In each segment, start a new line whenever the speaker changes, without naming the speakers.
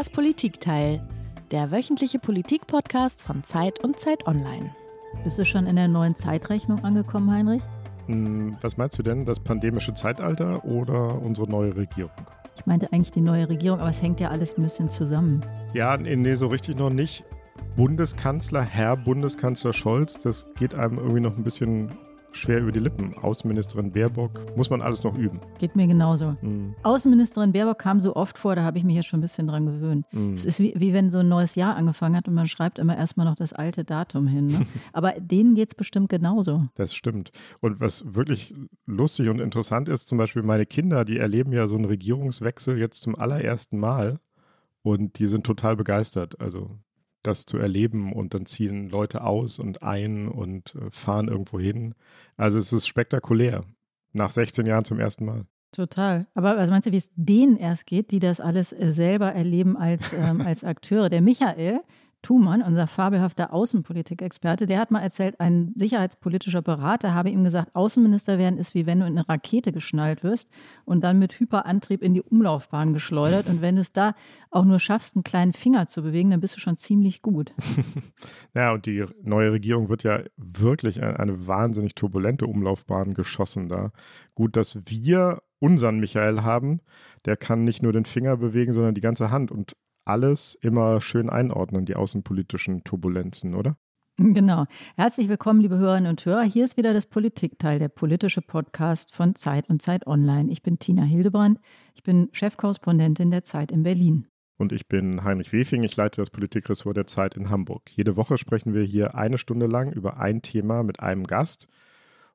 Das Politikteil, der wöchentliche Politik-Podcast von Zeit und Zeit Online.
Bist du schon in der neuen Zeitrechnung angekommen, Heinrich?
Hm, was meinst du denn, das pandemische Zeitalter oder unsere neue Regierung?
Ich meinte eigentlich die neue Regierung, aber es hängt ja alles ein bisschen zusammen.
Ja, nee, so richtig noch nicht. Bundeskanzler, Herr Bundeskanzler Scholz, das geht einem irgendwie noch ein bisschen schwer über die Lippen. Außenministerin Baerbock, muss man alles noch üben.
Geht mir genauso. Mhm. Außenministerin Baerbock kam so oft vor, da habe ich mich jetzt schon ein bisschen dran gewöhnt. Mhm. Es ist wie, wie, wenn so ein neues Jahr angefangen hat und man schreibt immer erstmal noch das alte Datum hin. Ne? Aber denen geht es bestimmt genauso.
Das stimmt. Und was wirklich lustig und interessant ist, zum Beispiel meine Kinder, die erleben ja so einen Regierungswechsel jetzt zum allerersten Mal. Und die sind total begeistert. Also das zu erleben und dann ziehen Leute aus und ein und äh, fahren irgendwo hin. Also es ist spektakulär. Nach 16 Jahren zum ersten Mal.
Total. Aber was meinst du, wie es denen erst geht, die das alles äh, selber erleben als, ähm, als Akteure? Der Michael, Thumann, unser fabelhafter Außenpolitikexperte, der hat mal erzählt, ein sicherheitspolitischer Berater habe ihm gesagt, Außenminister werden ist wie wenn du in eine Rakete geschnallt wirst und dann mit Hyperantrieb in die Umlaufbahn geschleudert. Und wenn du es da auch nur schaffst, einen kleinen Finger zu bewegen, dann bist du schon ziemlich gut.
ja, und die neue Regierung wird ja wirklich eine, eine wahnsinnig turbulente Umlaufbahn geschossen da. Gut, dass wir unseren Michael haben, der kann nicht nur den Finger bewegen, sondern die ganze Hand. Und alles immer schön einordnen, die außenpolitischen Turbulenzen, oder?
Genau. Herzlich willkommen, liebe Hörerinnen und Hörer. Hier ist wieder das Politikteil, der politische Podcast von Zeit und Zeit Online. Ich bin Tina Hildebrand. Ich bin Chefkorrespondentin der Zeit in Berlin.
Und ich bin Heinrich Wefing. Ich leite das Politikressort der Zeit in Hamburg. Jede Woche sprechen wir hier eine Stunde lang über ein Thema mit einem Gast.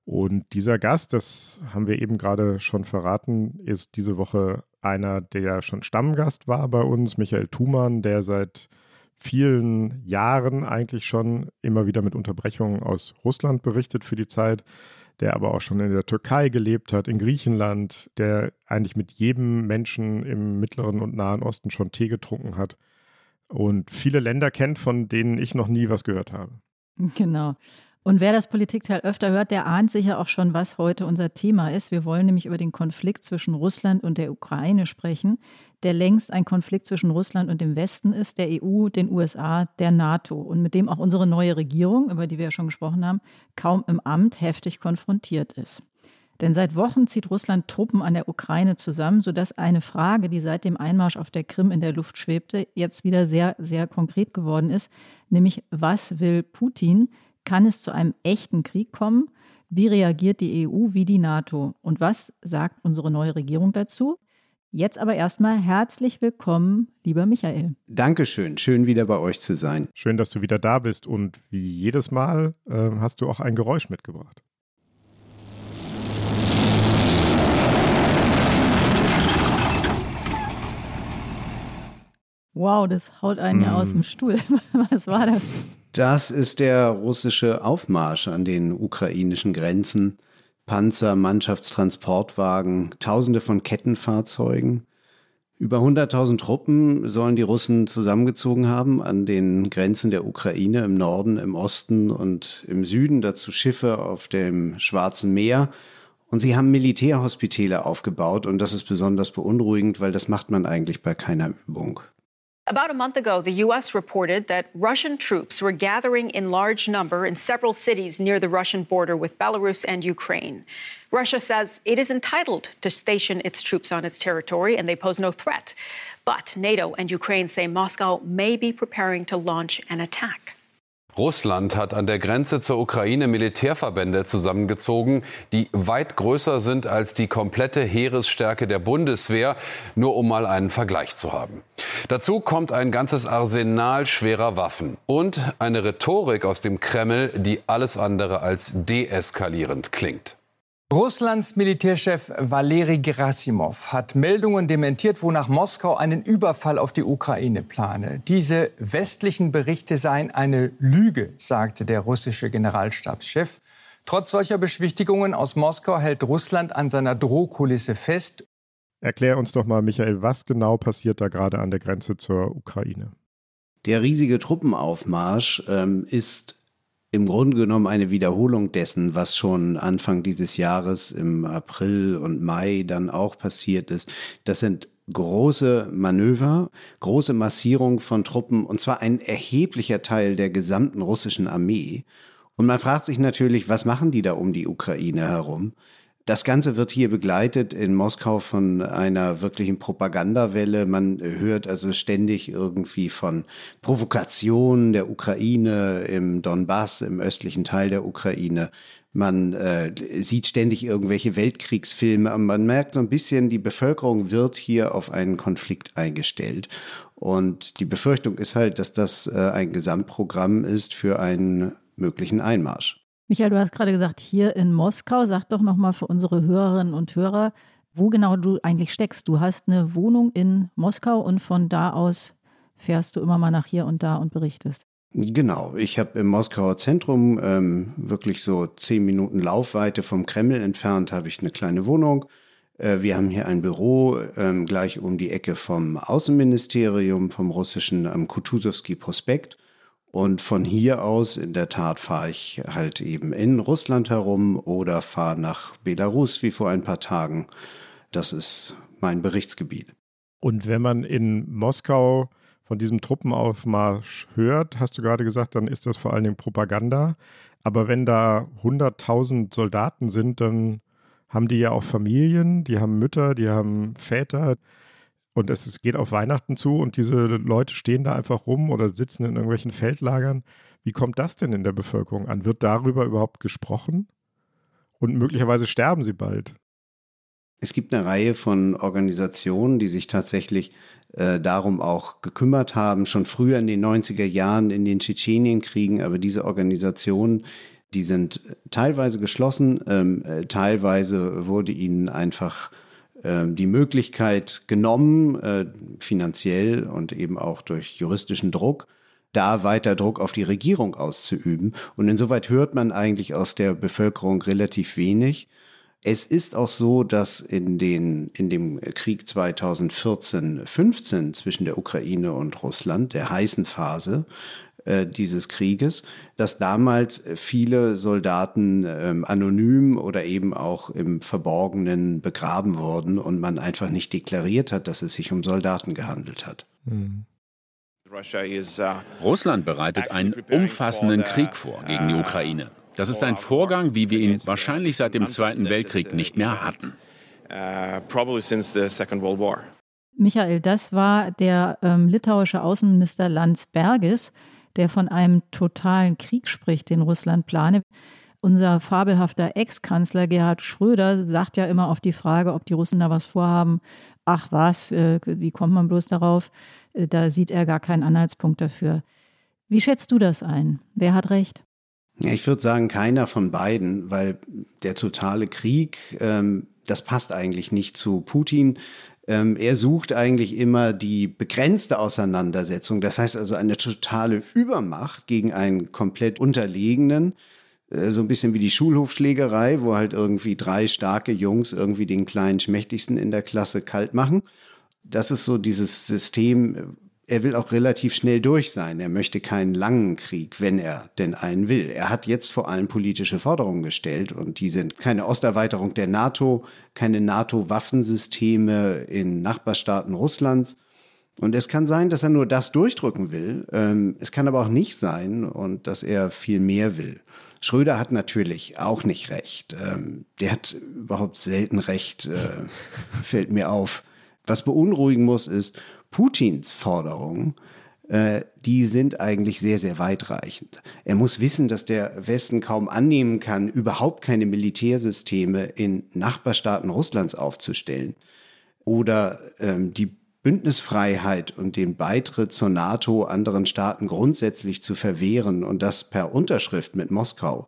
Und dieser Gast, das haben wir eben gerade schon verraten, ist diese Woche einer, der schon Stammgast war bei uns, Michael Thumann, der seit vielen Jahren eigentlich schon immer wieder mit Unterbrechungen aus Russland berichtet für die Zeit, der aber auch schon in der Türkei gelebt hat, in Griechenland, der eigentlich mit jedem Menschen im Mittleren und Nahen Osten schon Tee getrunken hat und viele Länder kennt, von denen ich noch nie was gehört habe.
Genau. Und wer das Politikteil öfter hört, der ahnt sicher auch schon, was heute unser Thema ist. Wir wollen nämlich über den Konflikt zwischen Russland und der Ukraine sprechen, der längst ein Konflikt zwischen Russland und dem Westen ist, der EU, den USA, der NATO und mit dem auch unsere neue Regierung, über die wir ja schon gesprochen haben, kaum im Amt heftig konfrontiert ist. Denn seit Wochen zieht Russland Truppen an der Ukraine zusammen, sodass eine Frage, die seit dem Einmarsch auf der Krim in der Luft schwebte, jetzt wieder sehr, sehr konkret geworden ist, nämlich was will Putin? Kann es zu einem echten Krieg kommen? Wie reagiert die EU, wie die NATO? Und was sagt unsere neue Regierung dazu? Jetzt aber erstmal herzlich willkommen, lieber Michael.
Dankeschön, schön wieder bei euch zu sein.
Schön, dass du wieder da bist und wie jedes Mal äh, hast du auch ein Geräusch mitgebracht.
Wow, das haut einen mm. ja aus dem Stuhl. Was war das?
Das ist der russische Aufmarsch an den ukrainischen Grenzen. Panzer, Mannschaftstransportwagen, Tausende von Kettenfahrzeugen. Über 100.000 Truppen sollen die Russen zusammengezogen haben an den Grenzen der Ukraine im Norden, im Osten und im Süden. Dazu Schiffe auf dem Schwarzen Meer. Und sie haben Militärhospitäle aufgebaut und das ist besonders beunruhigend, weil das macht man eigentlich bei keiner Übung.
About a month ago, the U.S. reported that Russian troops were gathering in large number in several cities near the Russian border with Belarus and Ukraine. Russia says it is entitled to station its troops on its territory and they pose no threat. But NATO and Ukraine say Moscow may be preparing to launch an attack.
Russland hat an der Grenze zur Ukraine Militärverbände zusammengezogen, die weit größer sind als die komplette Heeresstärke der Bundeswehr, nur um mal einen Vergleich zu haben. Dazu kommt ein ganzes Arsenal schwerer Waffen und eine Rhetorik aus dem Kreml, die alles andere als deeskalierend klingt.
Russlands Militärchef Valeri Gerasimov hat Meldungen dementiert, wonach Moskau einen Überfall auf die Ukraine plane. Diese westlichen Berichte seien eine Lüge, sagte der russische Generalstabschef. Trotz solcher Beschwichtigungen aus Moskau hält Russland an seiner Drohkulisse fest.
Erklär uns doch mal, Michael, was genau passiert da gerade an der Grenze zur Ukraine?
Der riesige Truppenaufmarsch ähm, ist im Grunde genommen eine Wiederholung dessen, was schon Anfang dieses Jahres im April und Mai dann auch passiert ist. Das sind große Manöver, große Massierung von Truppen, und zwar ein erheblicher Teil der gesamten russischen Armee. Und man fragt sich natürlich, was machen die da um die Ukraine herum? Das Ganze wird hier begleitet in Moskau von einer wirklichen Propagandawelle. Man hört also ständig irgendwie von Provokationen der Ukraine im Donbass, im östlichen Teil der Ukraine. Man äh, sieht ständig irgendwelche Weltkriegsfilme. Man merkt so ein bisschen, die Bevölkerung wird hier auf einen Konflikt eingestellt. Und die Befürchtung ist halt, dass das äh, ein Gesamtprogramm ist für einen möglichen Einmarsch.
Michael, du hast gerade gesagt, hier in Moskau, sag doch nochmal für unsere Hörerinnen und Hörer, wo genau du eigentlich steckst. Du hast eine Wohnung in Moskau und von da aus fährst du immer mal nach hier und da und berichtest.
Genau, ich habe im Moskauer Zentrum ähm, wirklich so zehn Minuten Laufweite vom Kreml entfernt, habe ich eine kleine Wohnung. Äh, wir haben hier ein Büro ähm, gleich um die Ecke vom Außenministerium, vom russischen am Kutuzowski Prospekt. Und von hier aus, in der Tat, fahre ich halt eben in Russland herum oder fahre nach Belarus wie vor ein paar Tagen. Das ist mein Berichtsgebiet.
Und wenn man in Moskau von diesem Truppenaufmarsch hört, hast du gerade gesagt, dann ist das vor allen Dingen Propaganda. Aber wenn da 100.000 Soldaten sind, dann haben die ja auch Familien, die haben Mütter, die haben Väter, und es geht auf Weihnachten zu und diese Leute stehen da einfach rum oder sitzen in irgendwelchen Feldlagern. Wie kommt das denn in der Bevölkerung an? Wird darüber überhaupt gesprochen? Und möglicherweise sterben sie bald.
Es gibt eine Reihe von Organisationen, die sich tatsächlich äh, darum auch gekümmert haben, schon früher in den 90er Jahren in den Tschetschenienkriegen, aber diese Organisationen, die sind teilweise geschlossen, ähm, äh, teilweise wurde ihnen einfach ähm, die Möglichkeit genommen, äh, finanziell und eben auch durch juristischen Druck, da weiter Druck auf die Regierung auszuüben. Und insoweit hört man eigentlich aus der Bevölkerung relativ wenig. Es ist auch so, dass in, den, in dem Krieg 2014-15 zwischen der Ukraine und Russland, der heißen Phase, äh, dieses Krieges, dass damals viele Soldaten ähm, anonym oder eben auch im Verborgenen begraben wurden und man einfach nicht deklariert hat, dass es sich um Soldaten gehandelt hat. Mhm.
Russland bereitet einen umfassenden Krieg vor gegen die Ukraine. Das ist ein Vorgang, wie wir ihn wahrscheinlich seit dem Zweiten Weltkrieg nicht mehr hatten.
Michael, das war der ähm, litauische Außenminister Landsbergis der von einem totalen Krieg spricht, den Russland plane. Unser fabelhafter Ex-Kanzler Gerhard Schröder sagt ja immer auf die Frage, ob die Russen da was vorhaben, ach was, äh, wie kommt man bloß darauf? Äh, da sieht er gar keinen Anhaltspunkt dafür. Wie schätzt du das ein? Wer hat recht?
Ich würde sagen, keiner von beiden, weil der totale Krieg, ähm, das passt eigentlich nicht zu Putin. Ähm, er sucht eigentlich immer die begrenzte Auseinandersetzung, das heißt also eine totale Übermacht gegen einen komplett Unterlegenen. Äh, so ein bisschen wie die Schulhofschlägerei, wo halt irgendwie drei starke Jungs irgendwie den kleinen Schmächtigsten in der Klasse kalt machen. Das ist so dieses System, er will auch relativ schnell durch sein. Er möchte keinen langen Krieg, wenn er denn einen will. Er hat jetzt vor allem politische Forderungen gestellt und die sind keine Osterweiterung der NATO, keine NATO-Waffensysteme in Nachbarstaaten Russlands. Und es kann sein, dass er nur das durchdrücken will. Ähm, es kann aber auch nicht sein und dass er viel mehr will. Schröder hat natürlich auch nicht recht. Ähm, der hat überhaupt selten recht, äh, fällt mir auf. Was beunruhigen muss, ist, Putins Forderungen, äh, die sind eigentlich sehr, sehr weitreichend. Er muss wissen, dass der Westen kaum annehmen kann, überhaupt keine Militärsysteme in Nachbarstaaten Russlands aufzustellen oder ähm, die Bündnisfreiheit und den Beitritt zur NATO anderen Staaten grundsätzlich zu verwehren und das per Unterschrift mit Moskau.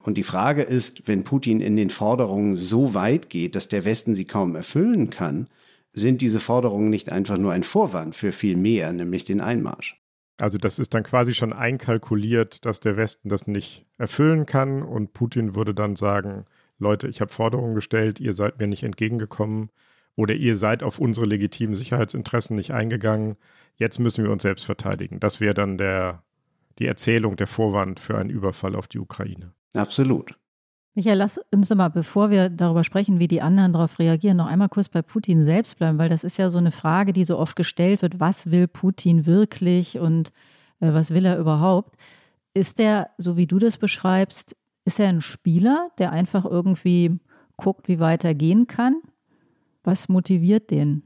Und die Frage ist, wenn Putin in den Forderungen so weit geht, dass der Westen sie kaum erfüllen kann, sind diese Forderungen nicht einfach nur ein Vorwand für viel mehr, nämlich den Einmarsch.
Also das ist dann quasi schon einkalkuliert, dass der Westen das nicht erfüllen kann und Putin würde dann sagen, Leute, ich habe Forderungen gestellt, ihr seid mir nicht entgegengekommen oder ihr seid auf unsere legitimen Sicherheitsinteressen nicht eingegangen, jetzt müssen wir uns selbst verteidigen. Das wäre dann der, die Erzählung, der Vorwand für einen Überfall auf die Ukraine.
Absolut.
Michael, lass uns mal, bevor wir darüber sprechen, wie die anderen darauf reagieren, noch einmal kurz bei Putin selbst bleiben, weil das ist ja so eine Frage, die so oft gestellt wird. Was will Putin wirklich und äh, was will er überhaupt? Ist der, so wie du das beschreibst, ist er ein Spieler, der einfach irgendwie guckt, wie weit er gehen kann? Was motiviert den?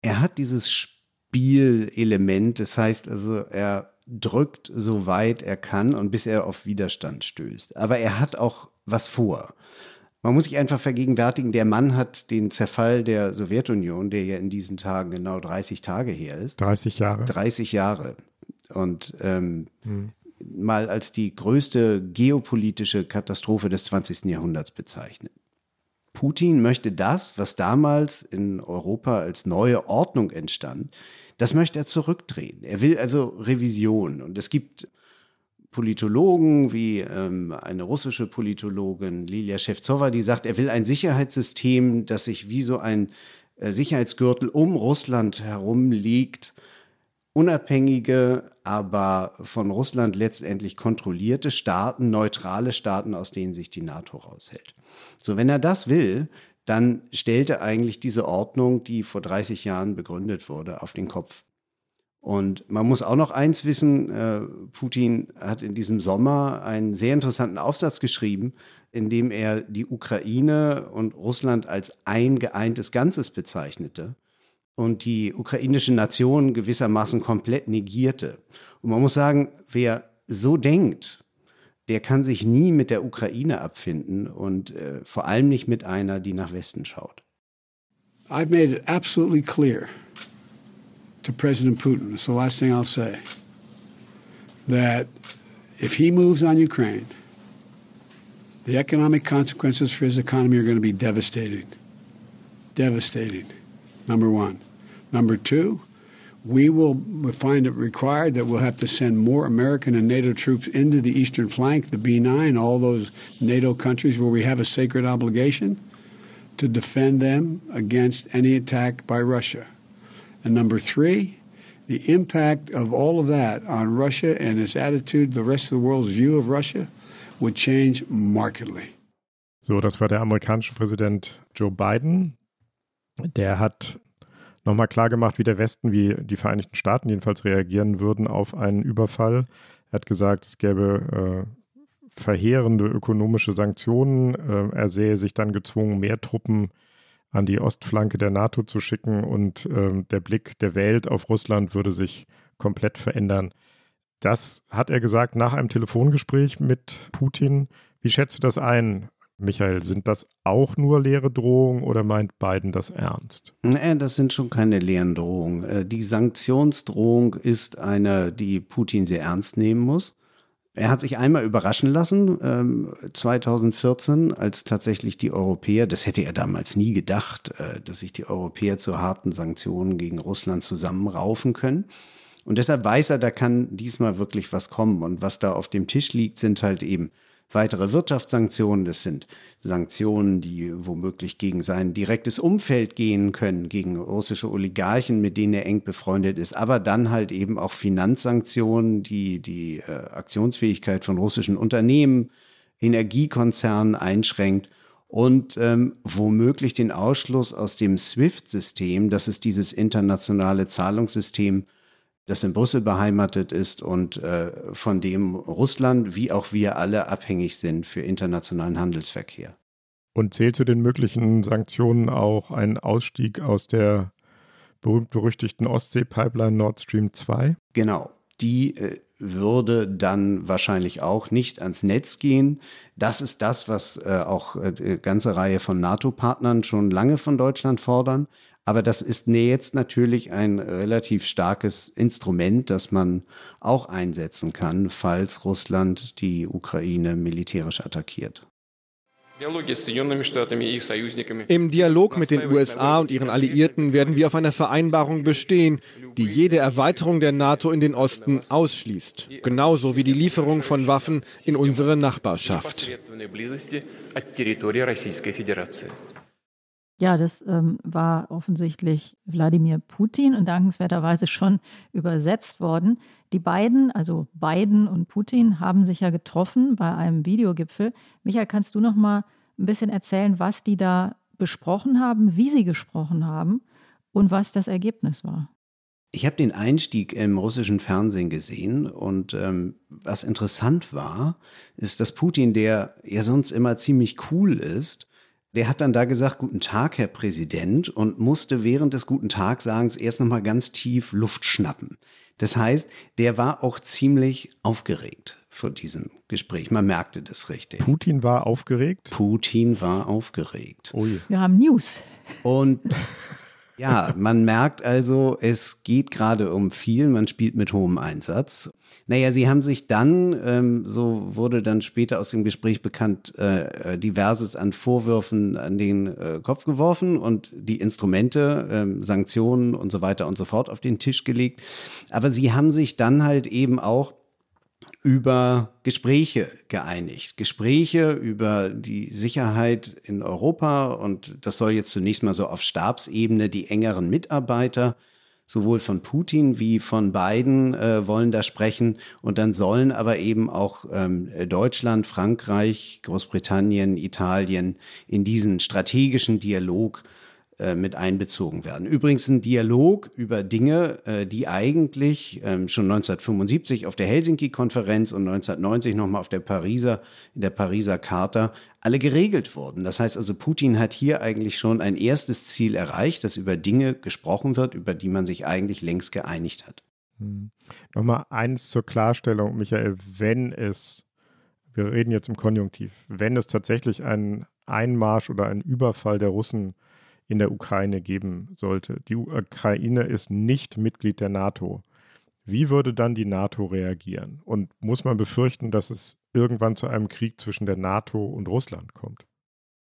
Er hat dieses Spielelement, das heißt also, er drückt so weit er kann und bis er auf Widerstand stößt. Aber er hat auch was vor. Man muss sich einfach vergegenwärtigen, der Mann hat den Zerfall der Sowjetunion, der ja in diesen Tagen genau 30 Tage her ist.
30 Jahre.
30 Jahre. Und ähm, hm. mal als die größte geopolitische Katastrophe des 20. Jahrhunderts bezeichnet. Putin möchte das, was damals in Europa als neue Ordnung entstand, das möchte er zurückdrehen. Er will also Revision. Und es gibt Politologen wie ähm, eine russische Politologin, Lilia Shevtsova, die sagt, er will ein Sicherheitssystem, das sich wie so ein äh, Sicherheitsgürtel um Russland herum liegt, unabhängige, aber von Russland letztendlich kontrollierte Staaten, neutrale Staaten, aus denen sich die NATO raushält. So, wenn er das will, dann stellt er eigentlich diese Ordnung, die vor 30 Jahren begründet wurde, auf den Kopf. Und man muss auch noch eins wissen, äh, Putin hat in diesem Sommer einen sehr interessanten Aufsatz geschrieben, in dem er die Ukraine und Russland als ein geeintes Ganzes bezeichnete und die ukrainische Nation gewissermaßen komplett negierte. Und man muss sagen, wer so denkt, der kann sich nie mit der Ukraine abfinden und äh, vor allem nicht mit einer, die nach Westen schaut.
I've made it absolutely clear to President Putin, it's the last thing I'll say, that if he moves on Ukraine, the economic consequences for his economy are going to be devastating. Devastating, number one. Number two, we will find it required that we'll have to send more American and NATO troops into the eastern flank, the B9, all those NATO countries where we have a sacred obligation to defend them against any attack by Russia. And number three, the impact of all of that on Russia and its attitude, the rest of the world's view of Russia, would change markedly.
So, das war der amerikanische Präsident Joe Biden. Der hat nochmal klargemacht, wie der Westen, wie die Vereinigten Staaten jedenfalls reagieren würden auf einen Überfall. Er hat gesagt, es gäbe äh, verheerende ökonomische Sanktionen. Äh, er sähe sich dann gezwungen, mehr Truppen an die Ostflanke der NATO zu schicken und äh, der Blick der Welt auf Russland würde sich komplett verändern. Das hat er gesagt nach einem Telefongespräch mit Putin. Wie schätzt du das ein? Michael, sind das auch nur leere Drohungen oder meint Biden das ernst?
Nee, das sind schon keine leeren Drohungen. Äh, die Sanktionsdrohung ist eine, die Putin sehr ernst nehmen muss. Er hat sich einmal überraschen lassen, ähm, 2014, als tatsächlich die Europäer, das hätte er damals nie gedacht, äh, dass sich die Europäer zu harten Sanktionen gegen Russland zusammenraufen können. Und deshalb weiß er, da kann diesmal wirklich was kommen. Und was da auf dem Tisch liegt, sind halt eben weitere Wirtschaftssanktionen. Das sind Sanktionen, die womöglich gegen sein direktes Umfeld gehen können, gegen russische Oligarchen, mit denen er eng befreundet ist, aber dann halt eben auch Finanzsanktionen, die die äh, Aktionsfähigkeit von russischen Unternehmen, Energiekonzernen einschränkt und ähm, womöglich den Ausschluss aus dem SWIFT-System, das ist dieses internationale Zahlungssystem, das in Brüssel beheimatet ist und äh, von dem Russland wie auch wir alle abhängig sind für internationalen Handelsverkehr.
Und zählt zu den möglichen Sanktionen auch ein Ausstieg aus der berühmt-berüchtigten Ostsee-Pipeline Nord Stream 2?
Genau. Die äh, würde dann wahrscheinlich auch nicht ans Netz gehen. Das ist das, was äh, auch äh, eine ganze Reihe von NATO-Partnern schon lange von Deutschland fordern. Aber das ist jetzt natürlich ein relativ starkes Instrument, das man auch einsetzen kann, falls Russland die Ukraine militärisch attackiert.
Im Dialog mit den USA und ihren Alliierten werden wir auf einer Vereinbarung bestehen, die jede Erweiterung der NATO in den Osten ausschließt, genauso wie die Lieferung von Waffen in unsere Nachbarschaft.
Ja, das ähm, war offensichtlich Wladimir Putin und dankenswerterweise schon übersetzt worden. Die beiden, also Biden und Putin, haben sich ja getroffen bei einem Videogipfel. Michael, kannst du noch mal ein bisschen erzählen, was die da besprochen haben, wie sie gesprochen haben und was das Ergebnis war?
Ich habe den Einstieg im russischen Fernsehen gesehen und ähm, was interessant war, ist, dass Putin, der ja sonst immer ziemlich cool ist, der hat dann da gesagt, guten Tag, Herr Präsident, und musste während des guten Tagsagens erst nochmal ganz tief Luft schnappen. Das heißt, der war auch ziemlich aufgeregt vor diesem Gespräch. Man merkte das richtig.
Putin war aufgeregt?
Putin war aufgeregt.
Ui. Wir haben News.
Und ja, man merkt also, es geht gerade um viel, man spielt mit hohem Einsatz. Naja, sie haben sich dann, ähm, so wurde dann später aus dem Gespräch bekannt, äh, äh, diverses an Vorwürfen an den äh, Kopf geworfen und die Instrumente, äh, Sanktionen und so weiter und so fort auf den Tisch gelegt. Aber sie haben sich dann halt eben auch über Gespräche geeinigt. Gespräche über die Sicherheit in Europa und das soll jetzt zunächst mal so auf Stabsebene die engeren Mitarbeiter sowohl von Putin wie von Biden äh, wollen da sprechen und dann sollen aber eben auch ähm, Deutschland, Frankreich, Großbritannien, Italien in diesen strategischen Dialog mit einbezogen werden. Übrigens ein Dialog über Dinge, äh, die eigentlich ähm, schon 1975 auf der Helsinki-Konferenz und 1990 nochmal auf der Pariser, in der Pariser Charta alle geregelt wurden. Das heißt also, Putin hat hier eigentlich schon ein erstes Ziel erreicht, dass über Dinge gesprochen wird, über die man sich eigentlich längst geeinigt hat.
Hm. Nochmal eins zur Klarstellung, Michael, wenn es, wir reden jetzt im Konjunktiv, wenn es tatsächlich einen Einmarsch oder einen Überfall der Russen in der Ukraine geben sollte. Die Ukraine ist nicht Mitglied der NATO. Wie würde dann die NATO reagieren? Und muss man befürchten, dass es irgendwann zu einem Krieg zwischen der NATO und Russland kommt?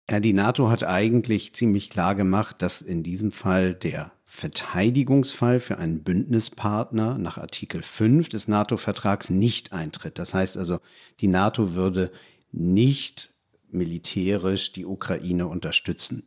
Ja, die NATO hat eigentlich ziemlich klar gemacht, dass in diesem Fall der Verteidigungsfall für einen Bündnispartner nach Artikel 5 des NATO-Vertrags nicht eintritt. Das heißt also, die NATO würde nicht militärisch die Ukraine unterstützen.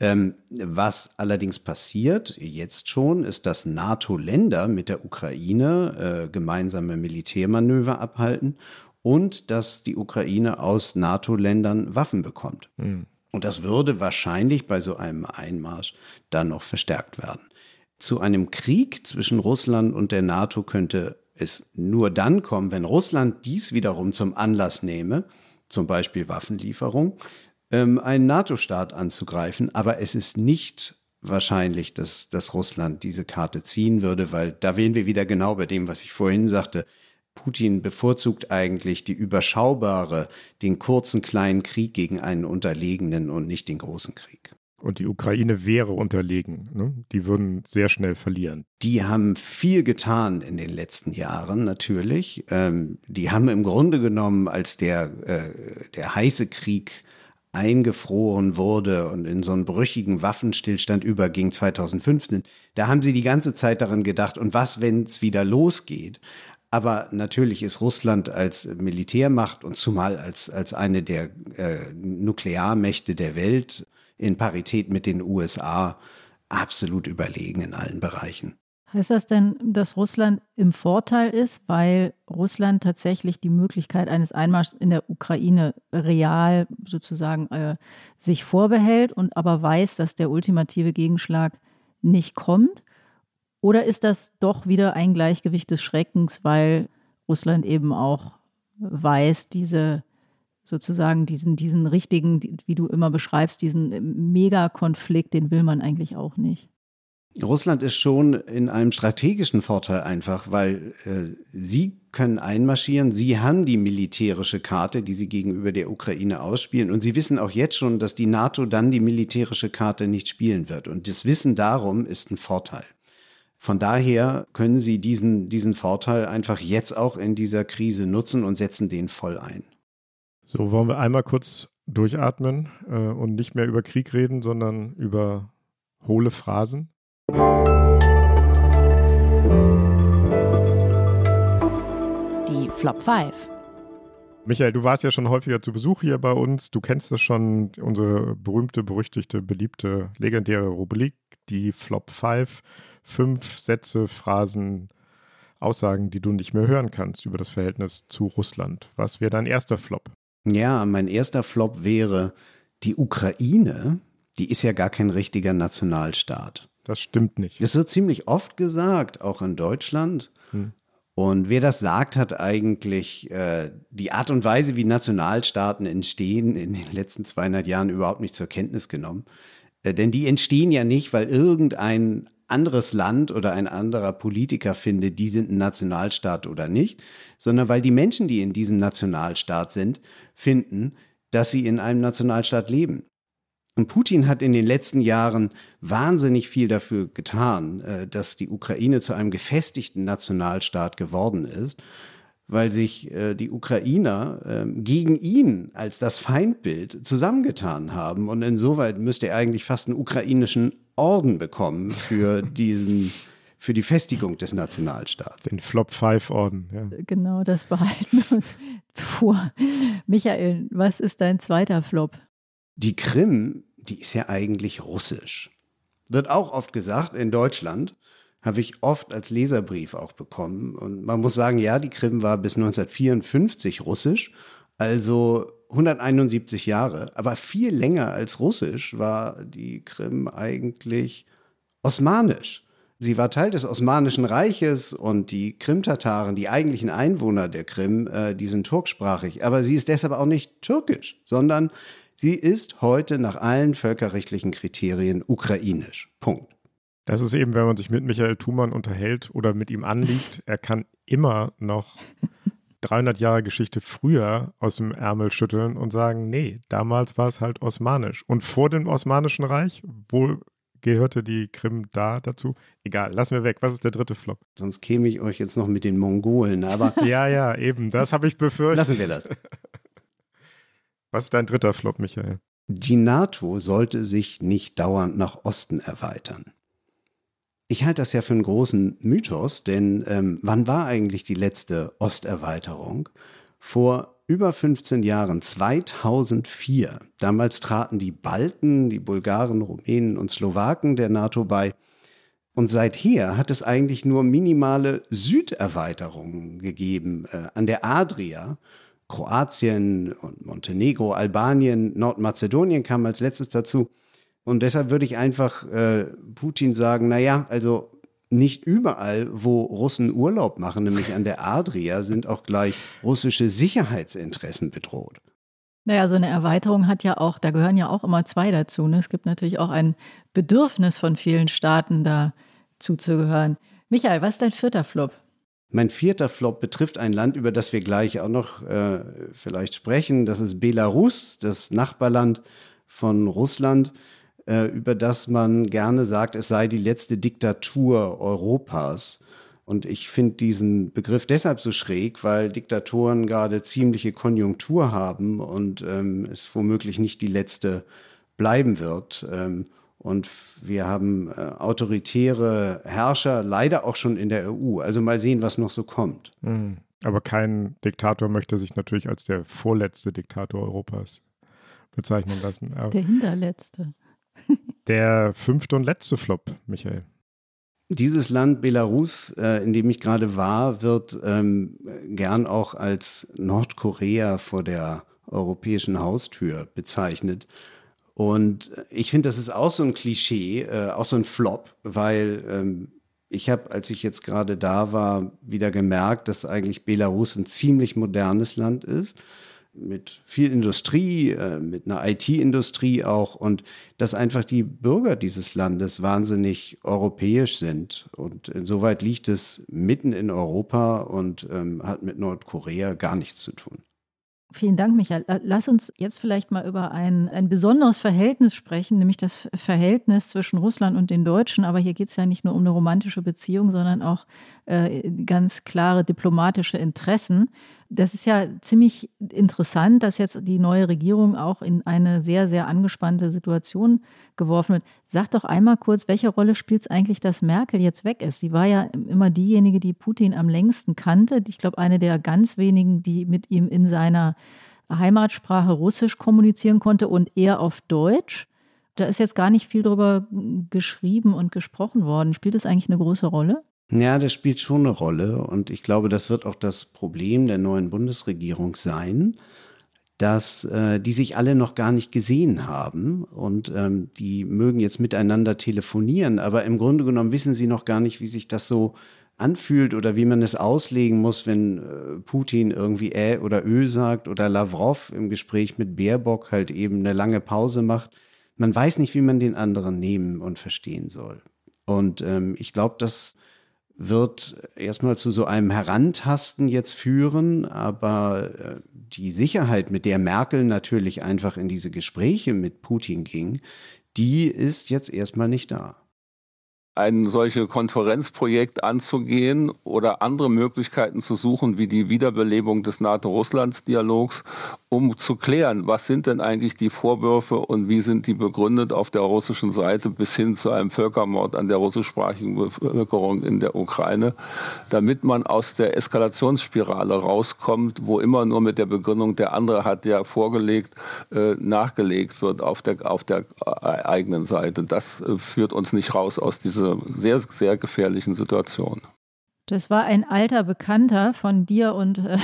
Ähm, was allerdings passiert, jetzt schon, ist, dass NATO-Länder mit der Ukraine äh, gemeinsame Militärmanöver abhalten und dass die Ukraine aus NATO-Ländern Waffen bekommt. Mhm. Und das würde wahrscheinlich bei so einem Einmarsch dann noch verstärkt werden. Zu einem Krieg zwischen Russland und der NATO könnte es nur dann kommen, wenn Russland dies wiederum zum Anlass nehme, zum Beispiel Waffenlieferung, einen NATO-Staat anzugreifen. Aber es ist nicht wahrscheinlich, dass, dass Russland diese Karte ziehen würde, weil da wären wir wieder genau bei dem, was ich vorhin sagte. Putin bevorzugt eigentlich die überschaubare, den kurzen kleinen Krieg gegen einen Unterlegenen und nicht den großen Krieg.
Und die Ukraine wäre unterlegen. Ne? Die würden sehr schnell verlieren.
Die haben viel getan in den letzten Jahren natürlich. Ähm, die haben im Grunde genommen, als der, äh, der heiße Krieg eingefroren wurde und in so einen brüchigen Waffenstillstand überging 2015, da haben sie die ganze Zeit daran gedacht, und was, wenn es wieder losgeht? Aber natürlich ist Russland als Militärmacht und zumal als, als eine der äh, Nuklearmächte der Welt in Parität mit den USA absolut überlegen in allen Bereichen.
Heißt das denn, dass Russland im Vorteil ist, weil Russland tatsächlich die Möglichkeit eines Einmarschs in der Ukraine real sozusagen äh, sich vorbehält und aber weiß, dass der ultimative Gegenschlag nicht kommt? Oder ist das doch wieder ein Gleichgewicht des Schreckens, weil Russland eben auch weiß, diese sozusagen diesen, diesen richtigen, wie du immer beschreibst, diesen Megakonflikt, den will man eigentlich auch nicht?
Russland ist schon in einem strategischen Vorteil einfach, weil äh, sie können einmarschieren, sie haben die militärische Karte, die sie gegenüber der Ukraine ausspielen und sie wissen auch jetzt schon, dass die NATO dann die militärische Karte nicht spielen wird und das Wissen darum ist ein Vorteil. Von daher können sie diesen, diesen Vorteil einfach jetzt auch in dieser Krise nutzen und setzen den voll ein.
So, wollen wir einmal kurz durchatmen äh, und nicht mehr über Krieg reden, sondern über hohle Phrasen?
Die Flop 5.
Michael, du warst ja schon häufiger zu Besuch hier bei uns. Du kennst das schon, unsere berühmte, berüchtigte, beliebte, legendäre Rubrik, die Flop 5. Fünf Sätze, Phrasen, Aussagen, die du nicht mehr hören kannst über das Verhältnis zu Russland. Was wäre dein erster Flop?
Ja, mein erster Flop wäre, die Ukraine, die ist ja gar kein richtiger Nationalstaat.
Das stimmt nicht.
Das wird ziemlich oft gesagt, auch in Deutschland. Hm. Und wer das sagt, hat eigentlich äh, die Art und Weise, wie Nationalstaaten entstehen, in den letzten 200 Jahren überhaupt nicht zur Kenntnis genommen. Äh, denn die entstehen ja nicht, weil irgendein anderes Land oder ein anderer Politiker findet, die sind ein Nationalstaat oder nicht, sondern weil die Menschen, die in diesem Nationalstaat sind, finden, dass sie in einem Nationalstaat leben. Und Putin hat in den letzten Jahren wahnsinnig viel dafür getan, äh, dass die Ukraine zu einem gefestigten Nationalstaat geworden ist, weil sich äh, die Ukrainer ähm, gegen ihn als das Feindbild zusammengetan haben. Und insoweit müsste er eigentlich fast einen ukrainischen Orden bekommen für diesen für die Festigung des Nationalstaats.
Den Flop 5 Orden, ja.
Genau, das behalten wir uns vor. Michael, was ist dein zweiter Flop?
Die Krim, die ist ja eigentlich russisch. Wird auch oft gesagt in Deutschland, habe ich oft als Leserbrief auch bekommen. Und man muss sagen, ja, die Krim war bis 1954 russisch, also 171 Jahre. Aber viel länger als russisch war die Krim eigentlich osmanisch. Sie war Teil des Osmanischen Reiches und die Krimtataren, die eigentlichen Einwohner der Krim, äh, die sind turksprachig. Aber sie ist deshalb auch nicht türkisch, sondern Sie ist heute nach allen völkerrechtlichen Kriterien ukrainisch. Punkt.
Das ist eben, wenn man sich mit Michael Thumann unterhält oder mit ihm anliegt, er kann immer noch 300 Jahre Geschichte früher aus dem Ärmel schütteln und sagen, nee, damals war es halt osmanisch. Und vor dem Osmanischen Reich, wo gehörte die Krim da dazu? Egal, lassen wir weg. Was ist der dritte Flop?
Sonst käme ich euch jetzt noch mit den Mongolen, aber.
ja, ja, eben, das habe ich befürchtet.
Lassen wir das.
Was ist dein dritter Flop, Michael?
Die NATO sollte sich nicht dauernd nach Osten erweitern. Ich halte das ja für einen großen Mythos, denn ähm, wann war eigentlich die letzte Osterweiterung? Vor über 15 Jahren, 2004. Damals traten die Balten, die Bulgaren, Rumänen und Slowaken der NATO bei. Und seither hat es eigentlich nur minimale Süderweiterungen gegeben äh, an der Adria Kroatien und Montenegro, Albanien, Nordmazedonien kam als letztes dazu. Und deshalb würde ich einfach äh, Putin sagen, naja, also nicht überall, wo Russen Urlaub machen, nämlich an der Adria, sind auch gleich russische Sicherheitsinteressen bedroht.
Naja, so eine Erweiterung hat ja auch, da gehören ja auch immer zwei dazu. Ne? Es gibt natürlich auch ein Bedürfnis von vielen Staaten, da zuzugehören. Michael, was ist dein vierter Flop?
Mein vierter Flop betrifft ein Land, über das wir gleich auch noch äh, vielleicht sprechen. Das ist Belarus, das Nachbarland von Russland, äh, über das man gerne sagt, es sei die letzte Diktatur Europas. Und ich finde diesen Begriff deshalb so schräg, weil Diktatoren gerade ziemliche Konjunktur haben und ähm, es womöglich nicht die letzte bleiben wird. Ähm, und wir haben äh, autoritäre Herrscher, leider auch schon in der EU. Also mal sehen, was noch so kommt.
Mhm. Aber kein Diktator möchte sich natürlich als der vorletzte Diktator Europas bezeichnen lassen.
Der hinterletzte.
der fünfte und letzte Flop, Michael.
Dieses Land Belarus, äh, in dem ich gerade war, wird ähm, gern auch als Nordkorea vor der europäischen Haustür bezeichnet. Und ich finde, das ist auch so ein Klischee, äh, auch so ein Flop, weil ähm, ich habe, als ich jetzt gerade da war, wieder gemerkt, dass eigentlich Belarus ein ziemlich modernes Land ist, mit viel Industrie, äh, mit einer IT-Industrie auch und dass einfach die Bürger dieses Landes wahnsinnig europäisch sind. Und insoweit liegt es mitten in Europa und ähm, hat mit Nordkorea gar nichts zu tun.
Vielen Dank, Michael. Lass uns jetzt vielleicht mal über ein, ein besonderes Verhältnis sprechen, nämlich das Verhältnis zwischen Russland und den Deutschen. Aber hier geht es ja nicht nur um eine romantische Beziehung, sondern auch äh, ganz klare diplomatische Interessen. Das ist ja ziemlich interessant, dass jetzt die neue Regierung auch in eine sehr, sehr angespannte Situation geworfen wird. Sag doch einmal kurz, welche Rolle spielt es eigentlich, dass Merkel jetzt weg ist? Sie war ja immer diejenige, die Putin am längsten kannte. Ich glaube, eine der ganz wenigen, die mit ihm in seiner Heimatsprache Russisch kommunizieren konnte und er auf Deutsch. Da ist jetzt gar nicht viel drüber geschrieben und gesprochen worden. Spielt das eigentlich eine große Rolle?
Ja, das spielt schon eine Rolle. Und ich glaube, das wird auch das Problem der neuen Bundesregierung sein, dass äh, die sich alle noch gar nicht gesehen haben. Und ähm, die mögen jetzt miteinander telefonieren, aber im Grunde genommen wissen sie noch gar nicht, wie sich das so anfühlt oder wie man es auslegen muss, wenn äh, Putin irgendwie Ä oder Ö sagt oder Lavrov im Gespräch mit Baerbock halt eben eine lange Pause macht. Man weiß nicht, wie man den anderen nehmen und verstehen soll. Und ähm, ich glaube, das wird erstmal zu so einem Herantasten jetzt führen, aber äh, die Sicherheit, mit der Merkel natürlich einfach in diese Gespräche mit Putin ging, die ist jetzt erstmal nicht da
ein solches Konferenzprojekt anzugehen oder andere Möglichkeiten zu suchen, wie die Wiederbelebung des NATO-Russlands-Dialogs, um zu klären, was sind denn eigentlich die Vorwürfe und wie sind die begründet auf der russischen Seite bis hin zu einem Völkermord an der russischsprachigen Bevölkerung in der Ukraine, damit man aus der Eskalationsspirale rauskommt, wo immer nur mit der Begründung, der andere hat ja vorgelegt, äh, nachgelegt wird auf der, auf der äh, eigenen Seite. Das äh, führt uns nicht raus aus dieser sehr, sehr gefährlichen Situation.
Das war ein alter Bekannter von dir und äh,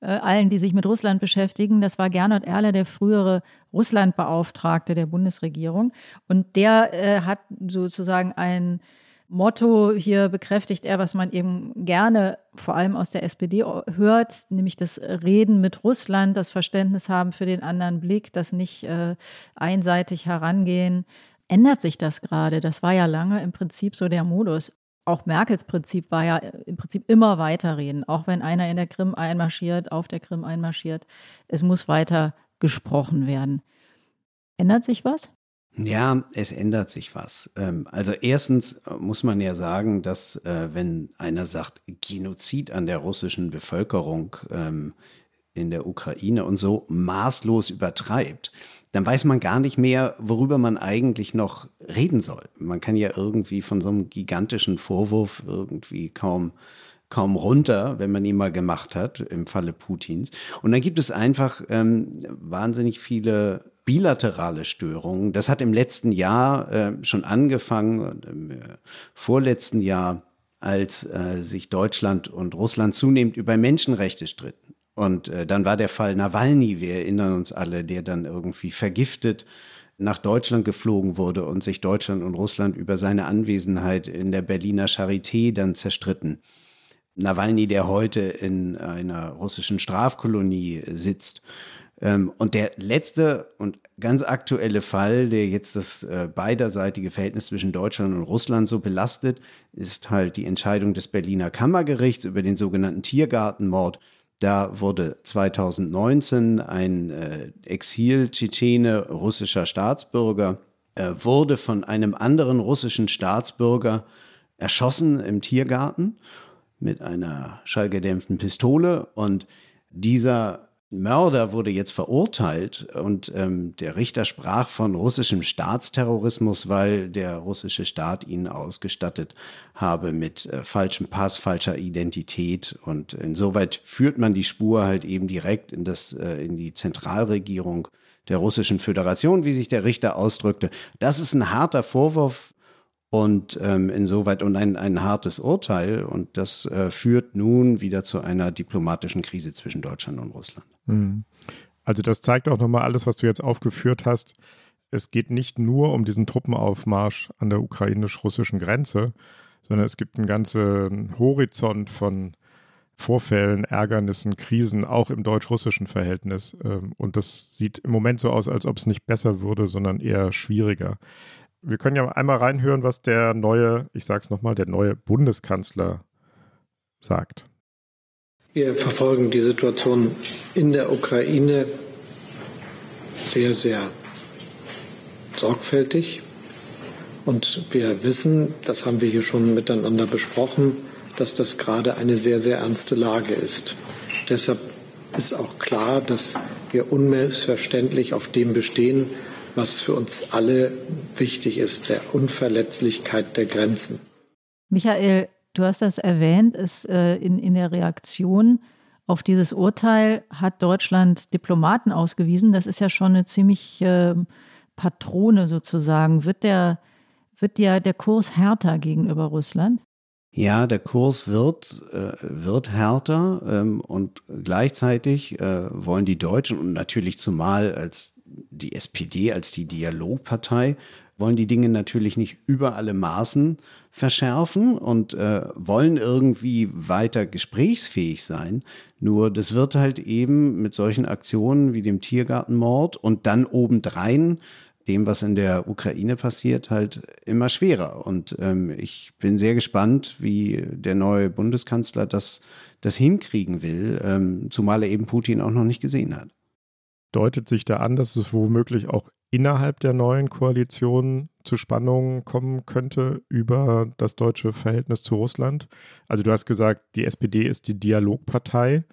äh, allen, die sich mit Russland beschäftigen. Das war Gernot Erler, der frühere Russlandbeauftragte der Bundesregierung. Und der äh, hat sozusagen ein Motto hier bekräftigt er, was man eben gerne vor allem aus der SPD hört, nämlich das Reden mit Russland, das Verständnis haben für den anderen Blick, das nicht äh, einseitig herangehen. Ändert sich das gerade? Das war ja lange im Prinzip so der Modus auch Merkels Prinzip war ja im Prinzip immer weiterreden, auch wenn einer in der Krim einmarschiert, auf der Krim einmarschiert. Es muss weiter gesprochen werden. Ändert sich was?
Ja, es ändert sich was. Ähm, also erstens muss man ja sagen, dass äh, wenn einer sagt, Genozid an der russischen Bevölkerung ähm, in der Ukraine und so maßlos übertreibt, dann weiß man gar nicht mehr, worüber man eigentlich noch reden soll. Man kann ja irgendwie von so einem gigantischen Vorwurf irgendwie kaum kaum runter, wenn man ihn mal gemacht hat, im Falle Putins. Und dann gibt es einfach ähm, wahnsinnig viele bilaterale Störungen. Das hat im letzten Jahr äh, schon angefangen, im äh, vorletzten Jahr, als äh, sich Deutschland und Russland zunehmend über Menschenrechte stritten. Und äh, dann war der Fall Nawalny, wir erinnern uns alle, der dann irgendwie vergiftet nach Deutschland geflogen wurde und sich Deutschland und Russland über seine Anwesenheit in der Berliner Charité dann zerstritten. Nawalny, der heute in einer russischen Strafkolonie sitzt. Ähm, und der letzte und ganz aktuelle Fall, der jetzt das äh, beiderseitige Verhältnis zwischen Deutschland und Russland so belastet, ist halt die Entscheidung des Berliner Kammergerichts über den sogenannten Tiergartenmord da wurde 2019 ein äh, Exil-Tschetschene, russischer Staatsbürger, äh, wurde von einem anderen russischen Staatsbürger erschossen im Tiergarten mit einer schallgedämpften Pistole. Und dieser Mörder wurde jetzt verurteilt und ähm, der Richter sprach von russischem Staatsterrorismus, weil der russische Staat ihn ausgestattet habe mit äh, falschem Pass, falscher Identität und insoweit führt man die Spur halt eben direkt in das äh, in die Zentralregierung der russischen Föderation, wie sich der Richter ausdrückte. Das ist ein harter Vorwurf und ähm, insoweit und ein, ein hartes Urteil. Und das äh, führt nun wieder zu einer diplomatischen Krise zwischen Deutschland und Russland.
Hm. Also das zeigt auch nochmal alles, was du jetzt aufgeführt hast. Es geht nicht nur um diesen Truppenaufmarsch an der ukrainisch-russischen Grenze, sondern es gibt einen ganzen Horizont von Vorfällen, Ärgernissen, Krisen, auch im deutsch-russischen Verhältnis. Ähm, und das sieht im Moment so aus, als ob es nicht besser würde, sondern eher schwieriger. Wir können ja einmal reinhören, was der neue, ich sage es nochmal, der neue Bundeskanzler sagt.
Wir verfolgen die Situation in der Ukraine sehr, sehr sorgfältig. Und wir wissen, das haben wir hier schon miteinander besprochen, dass das gerade eine sehr, sehr ernste Lage ist. Deshalb ist auch klar, dass wir unmissverständlich auf dem bestehen, was für uns alle wichtig ist, der Unverletzlichkeit der Grenzen.
Michael, du hast das erwähnt, es, äh, in, in der Reaktion auf dieses Urteil hat Deutschland Diplomaten ausgewiesen. Das ist ja schon eine ziemlich äh, Patrone sozusagen. Wird der, wird der, der Kurs härter gegenüber Russland?
Ja, der Kurs wird, äh, wird härter ähm, und gleichzeitig äh, wollen die Deutschen und natürlich zumal als die SPD, als die Dialogpartei, wollen die Dinge natürlich nicht über alle Maßen verschärfen und äh, wollen irgendwie weiter gesprächsfähig sein. Nur das wird halt eben mit solchen Aktionen wie dem Tiergartenmord und dann obendrein dem, was in der Ukraine passiert, halt immer schwerer. Und ähm, ich bin sehr gespannt, wie der neue Bundeskanzler das, das hinkriegen will, ähm, zumal er eben Putin auch noch nicht gesehen hat.
Deutet sich da an, dass es womöglich auch innerhalb der neuen Koalition zu Spannungen kommen könnte über das deutsche Verhältnis zu Russland? Also du hast gesagt, die SPD ist die Dialogpartei.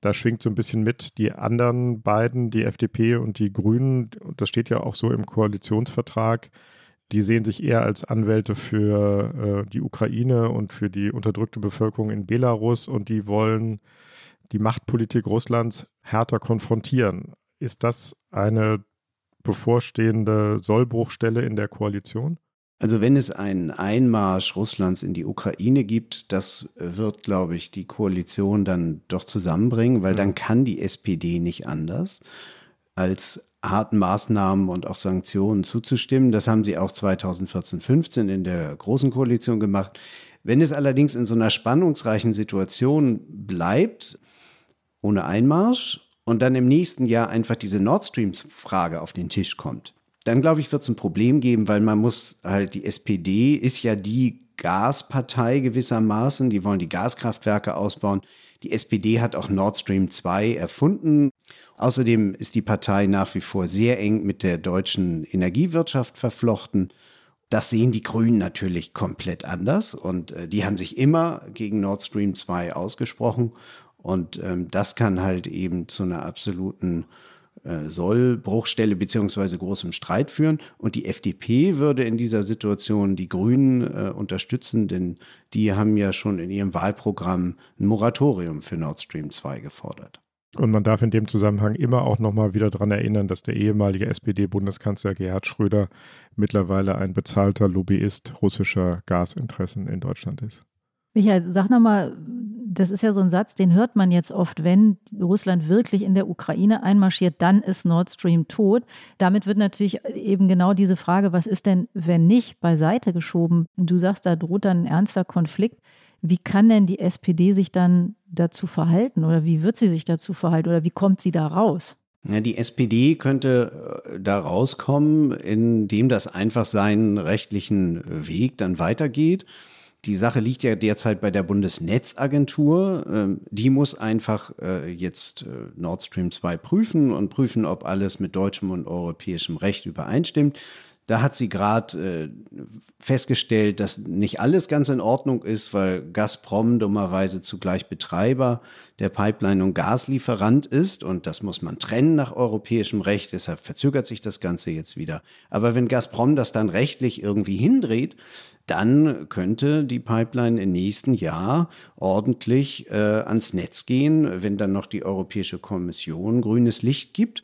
Da schwingt so ein bisschen mit die anderen beiden, die FDP und die Grünen. Das steht ja auch so im Koalitionsvertrag. Die sehen sich eher als Anwälte für äh, die Ukraine und für die unterdrückte Bevölkerung in Belarus und die wollen die Machtpolitik Russlands härter konfrontieren. Ist das eine bevorstehende Sollbruchstelle in der Koalition?
Also wenn es einen Einmarsch Russlands in die Ukraine gibt, das wird, glaube ich, die Koalition dann doch zusammenbringen, weil dann kann die SPD nicht anders, als harten Maßnahmen und auch Sanktionen zuzustimmen. Das haben sie auch 2014, 15 in der Großen Koalition gemacht. Wenn es allerdings in so einer spannungsreichen Situation bleibt, ohne Einmarsch, und dann im nächsten Jahr einfach diese Nord Streams-Frage auf den Tisch kommt, dann glaube ich, wird es ein Problem geben, weil man muss halt, die SPD ist ja die Gaspartei gewissermaßen, die wollen die Gaskraftwerke ausbauen. Die SPD hat auch Nord Stream 2 erfunden. Außerdem ist die Partei nach wie vor sehr eng mit der deutschen Energiewirtschaft verflochten. Das sehen die Grünen natürlich komplett anders und äh, die haben sich immer gegen Nord Stream 2 ausgesprochen und ähm, das kann halt eben zu einer absoluten äh, soll Bruchstelle beziehungsweise großem Streit führen. Und die FDP würde in dieser Situation die Grünen äh, unterstützen, denn die haben ja schon in ihrem Wahlprogramm ein Moratorium für Nord Stream 2 gefordert.
Und man darf in dem Zusammenhang immer auch nochmal wieder daran erinnern, dass der ehemalige SPD-Bundeskanzler Gerhard Schröder mittlerweile ein bezahlter Lobbyist russischer Gasinteressen in Deutschland ist.
Michael, sag nochmal, das ist ja so ein Satz, den hört man jetzt oft, wenn Russland wirklich in der Ukraine einmarschiert, dann ist Nord Stream tot. Damit wird natürlich eben genau diese Frage, was ist denn, wenn nicht, beiseite geschoben. Du sagst, da droht dann ein ernster Konflikt. Wie kann denn die SPD sich dann dazu verhalten oder wie wird sie sich dazu verhalten oder wie kommt sie da raus?
Ja, die SPD könnte äh, da rauskommen, indem das einfach seinen rechtlichen Weg dann weitergeht. Die Sache liegt ja derzeit bei der Bundesnetzagentur. Ähm, die muss einfach äh, jetzt äh, Nord Stream 2 prüfen und prüfen, ob alles mit deutschem und europäischem Recht übereinstimmt. Da hat sie gerade äh, festgestellt, dass nicht alles ganz in Ordnung ist, weil Gazprom dummerweise zugleich Betreiber der Pipeline und Gaslieferant ist. Und das muss man trennen nach europäischem Recht. Deshalb verzögert sich das Ganze jetzt wieder. Aber wenn Gazprom das dann rechtlich irgendwie hindreht, dann könnte die Pipeline im nächsten Jahr ordentlich äh, ans Netz gehen, wenn dann noch die Europäische Kommission grünes Licht gibt.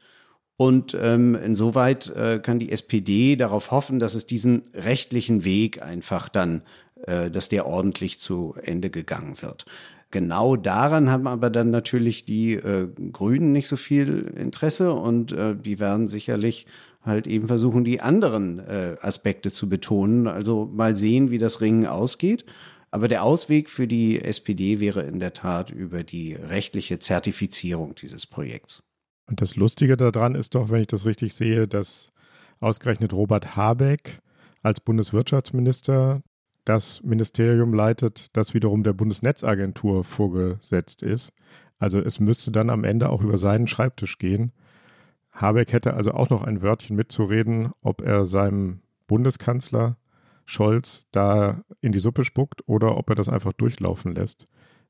Und ähm, insoweit äh, kann die SPD darauf hoffen, dass es diesen rechtlichen Weg einfach dann, äh, dass der ordentlich zu Ende gegangen wird. Genau daran haben aber dann natürlich die äh, Grünen nicht so viel Interesse und äh, die werden sicherlich halt eben versuchen, die anderen äh, Aspekte zu betonen. Also mal sehen, wie das Ringen ausgeht. Aber der Ausweg für die SPD wäre in der Tat über die rechtliche Zertifizierung dieses Projekts.
Und das Lustige daran ist doch, wenn ich das richtig sehe, dass ausgerechnet Robert Habeck als Bundeswirtschaftsminister das Ministerium leitet, das wiederum der Bundesnetzagentur vorgesetzt ist. Also es müsste dann am Ende auch über seinen Schreibtisch gehen. Habeck hätte also auch noch ein Wörtchen mitzureden, ob er seinem Bundeskanzler Scholz da in die Suppe spuckt oder ob er das einfach durchlaufen lässt.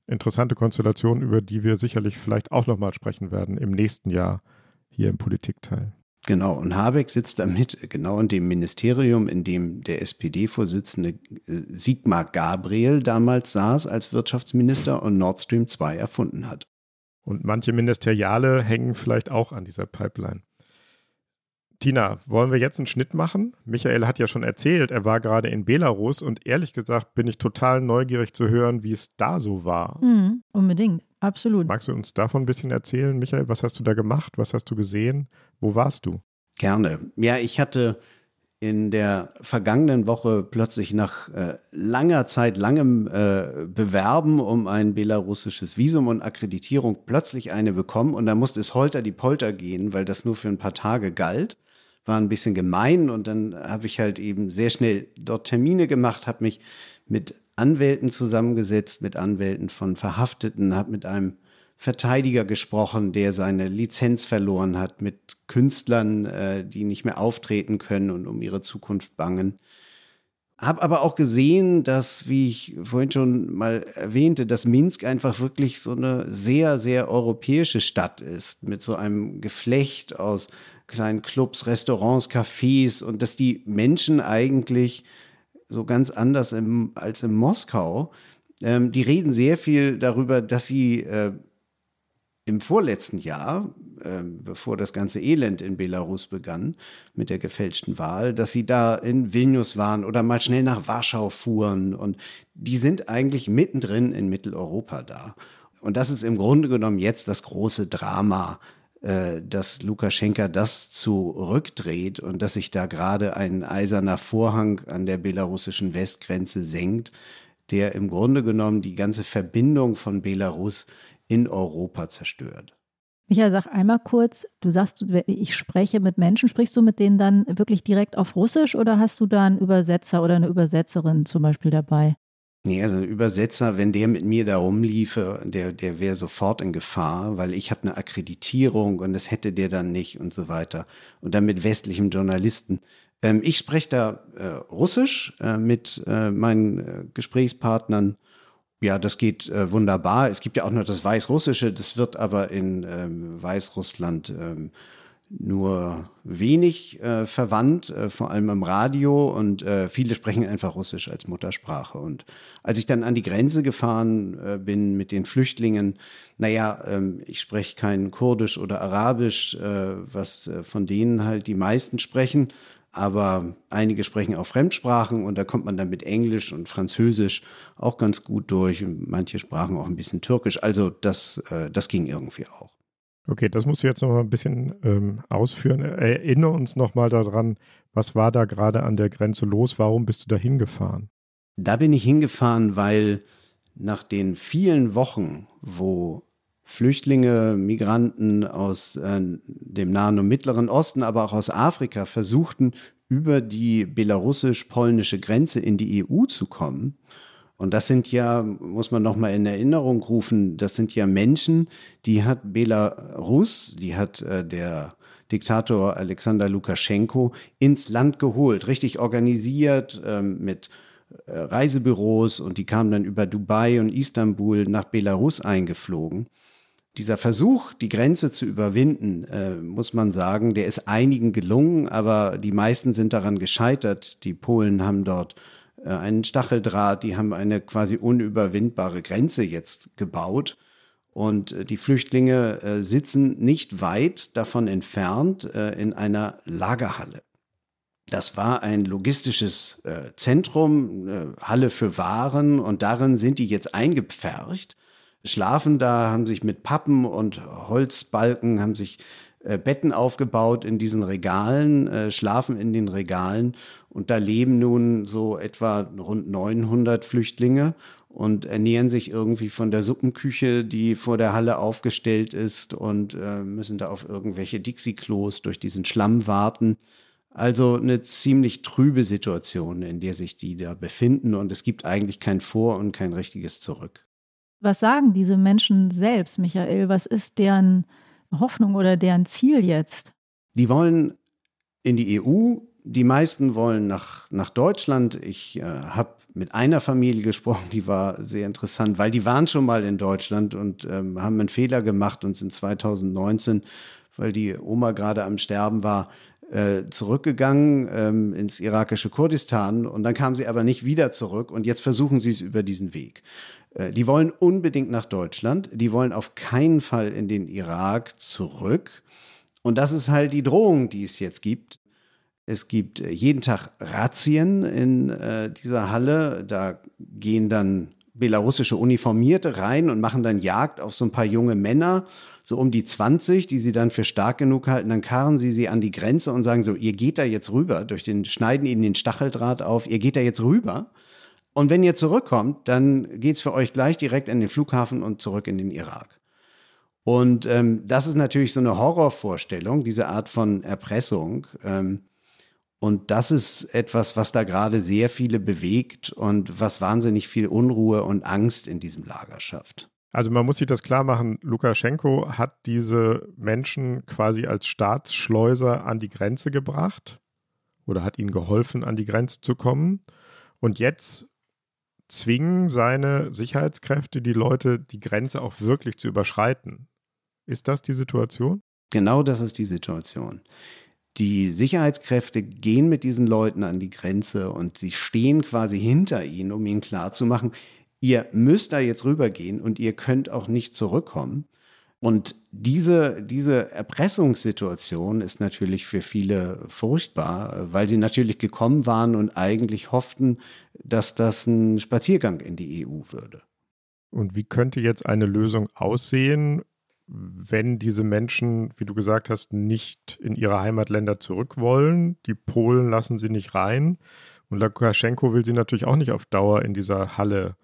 interessante Konstellation, über die wir sicherlich vielleicht auch nochmal sprechen werden im nächsten Jahr hier im Politikteil.
Genau, und Habeck sitzt damit genau in dem Ministerium, in dem der SPD-Vorsitzende äh, Sigmar Gabriel damals saß als Wirtschaftsminister und Nord Stream 2 erfunden hat.
Und manche Ministeriale hängen vielleicht auch an dieser Pipeline. Tina, wollen wir jetzt einen Schnitt machen? Michael hat ja schon erzählt, er war gerade in Belarus und ehrlich gesagt bin ich total neugierig zu hören, wie es da so war.
Mhm, unbedingt, absolut.
Magst du uns davon ein bisschen erzählen, Michael? Was hast du da gemacht? Was hast du gesehen? Wo warst du?
Gerne. Ja, ich hatte in der vergangenen Woche plötzlich nach äh, langer Zeit, langem äh, Bewerben um ein belarussisches Visum und Akkreditierung plötzlich eine bekommen. Und da musste es holter die Polter gehen, weil das nur für ein paar Tage galt. War ein bisschen gemein. Und dann habe ich halt eben sehr schnell dort Termine gemacht, habe mich mit Anwälten zusammengesetzt, mit Anwälten von Verhafteten, habe mit einem Verteidiger gesprochen, der seine Lizenz verloren hat, mit Künstlern, äh, die nicht mehr auftreten können und um ihre Zukunft bangen. Hab aber auch gesehen, dass, wie ich vorhin schon mal erwähnte, dass Minsk einfach wirklich so eine sehr, sehr europäische Stadt ist, mit so einem Geflecht aus kleinen Clubs, Restaurants, Cafés und dass die Menschen eigentlich so ganz anders im, als in Moskau, ähm, die reden sehr viel darüber, dass sie äh, im vorletzten Jahr, äh, bevor das ganze Elend in Belarus begann mit der gefälschten Wahl, dass sie da in Vilnius waren oder mal schnell nach Warschau fuhren und die sind eigentlich mittendrin in Mitteleuropa da. Und das ist im Grunde genommen jetzt das große Drama äh, dass Lukaschenka das zurückdreht und dass sich da gerade ein eiserner Vorhang an der belarussischen Westgrenze senkt, der im Grunde genommen die ganze Verbindung von Belarus in Europa zerstört.
Michael, sag einmal kurz, du sagst, ich spreche mit Menschen, sprichst du mit denen dann wirklich direkt auf Russisch oder hast du da einen Übersetzer oder eine Übersetzerin zum Beispiel dabei?
Nee, also ein Übersetzer, wenn der mit mir da rumliefe, der, der wäre sofort in Gefahr, weil ich habe eine Akkreditierung und das hätte der dann nicht und so weiter. Und dann mit westlichen Journalisten. Ähm, ich spreche da äh, Russisch äh, mit äh, meinen äh, Gesprächspartnern. Ja, das geht äh, wunderbar. Es gibt ja auch noch das Weißrussische, das wird aber in ähm, Weißrussland ähm, nur wenig äh, verwandt, äh, vor allem im Radio und äh, viele sprechen einfach Russisch als Muttersprache. Und als ich dann an die Grenze gefahren äh, bin mit den Flüchtlingen, naja, ähm, ich spreche kein Kurdisch oder Arabisch, äh, was äh, von denen halt die meisten sprechen, aber einige sprechen auch Fremdsprachen und da kommt man dann mit Englisch und Französisch auch ganz gut durch und manche sprachen auch ein bisschen Türkisch. Also das, das ging irgendwie auch.
Okay, das musst du jetzt noch mal ein bisschen ähm, ausführen. Erinnere uns noch mal daran, was war da gerade an der Grenze los? Warum bist du da hingefahren?
Da bin ich hingefahren, weil nach den vielen Wochen, wo Flüchtlinge, Migranten aus äh, dem Nahen und Mittleren Osten, aber auch aus Afrika versuchten, über die belarussisch-polnische Grenze in die EU zu kommen, und das sind ja, muss man nochmal in Erinnerung rufen, das sind ja Menschen, die hat Belarus, die hat äh, der Diktator Alexander Lukaschenko ins Land geholt, richtig organisiert ähm, mit äh, Reisebüros und die kamen dann über Dubai und Istanbul nach Belarus eingeflogen. Dieser Versuch, die Grenze zu überwinden, äh, muss man sagen, der ist einigen gelungen, aber die meisten sind daran gescheitert. Die Polen haben dort äh, einen Stacheldraht, die haben eine quasi unüberwindbare Grenze jetzt gebaut. Und äh, die Flüchtlinge äh, sitzen nicht weit davon entfernt in einer Lagerhalle. Das war ein logistisches Zentrum, Halle für Waren und darin sind die jetzt eingepfercht, schlafen da, haben sich mit Pappen und Holzbalken, haben sich Betten aufgebaut in diesen Regalen, schlafen in den Regalen und da leben nun so etwa rund 900 Flüchtlinge und ernähren sich irgendwie von der Suppenküche, die vor der Halle aufgestellt ist und äh, müssen da auf irgendwelche Dixie-Klos durch diesen Schlamm warten. Also eine ziemlich trübe Situation, in der sich die da befinden und es gibt eigentlich kein Vor und kein richtiges Zurück.
Was sagen diese Menschen selbst, Michael? Was ist deren Hoffnung oder deren Ziel jetzt?
Die wollen in die EU, die meisten wollen nach, nach Deutschland. Ich äh, habe mit einer Familie gesprochen, die war sehr interessant, weil die waren schon mal in Deutschland und ähm, haben einen Fehler gemacht und sind 2019, weil die Oma gerade am Sterben war, äh, zurückgegangen ähm, ins irakische Kurdistan und dann kamen sie aber nicht wieder zurück und jetzt versuchen sie es über diesen Weg. Äh, die wollen unbedingt nach Deutschland, die wollen auf keinen Fall in den Irak zurück. Und das ist halt die Drohung, die es jetzt gibt. Es gibt äh, jeden Tag Razzien in äh, dieser Halle. Da gehen dann belarussische Uniformierte rein und machen dann Jagd auf so ein paar junge Männer so um die 20, die sie dann für stark genug halten, dann karren sie sie an die Grenze und sagen so, ihr geht da jetzt rüber, durch den, schneiden ihnen den Stacheldraht auf, ihr geht da jetzt rüber. Und wenn ihr zurückkommt, dann geht's für euch gleich direkt in den Flughafen und zurück in den Irak. Und ähm, das ist natürlich so eine Horrorvorstellung, diese Art von Erpressung. Ähm, und das ist etwas, was da gerade sehr viele bewegt und was wahnsinnig viel Unruhe und Angst in diesem Lager schafft.
Also man muss sich das klar machen, Lukaschenko hat diese Menschen quasi als Staatsschleuser an die Grenze gebracht oder hat ihnen geholfen, an die Grenze zu kommen. Und jetzt zwingen seine Sicherheitskräfte die Leute, die Grenze auch wirklich zu überschreiten. Ist das die Situation?
Genau das ist die Situation. Die Sicherheitskräfte gehen mit diesen Leuten an die Grenze und sie stehen quasi hinter ihnen, um ihnen klarzumachen, ihr müsst da jetzt rübergehen und ihr könnt auch nicht zurückkommen. Und diese, diese Erpressungssituation ist natürlich für viele furchtbar, weil sie natürlich gekommen waren und eigentlich hofften, dass das ein Spaziergang in die EU würde.
Und wie könnte jetzt eine Lösung aussehen, wenn diese Menschen, wie du gesagt hast, nicht in ihre Heimatländer zurück wollen? Die Polen lassen sie nicht rein. Und Lukaschenko will sie natürlich auch nicht auf Dauer in dieser Halle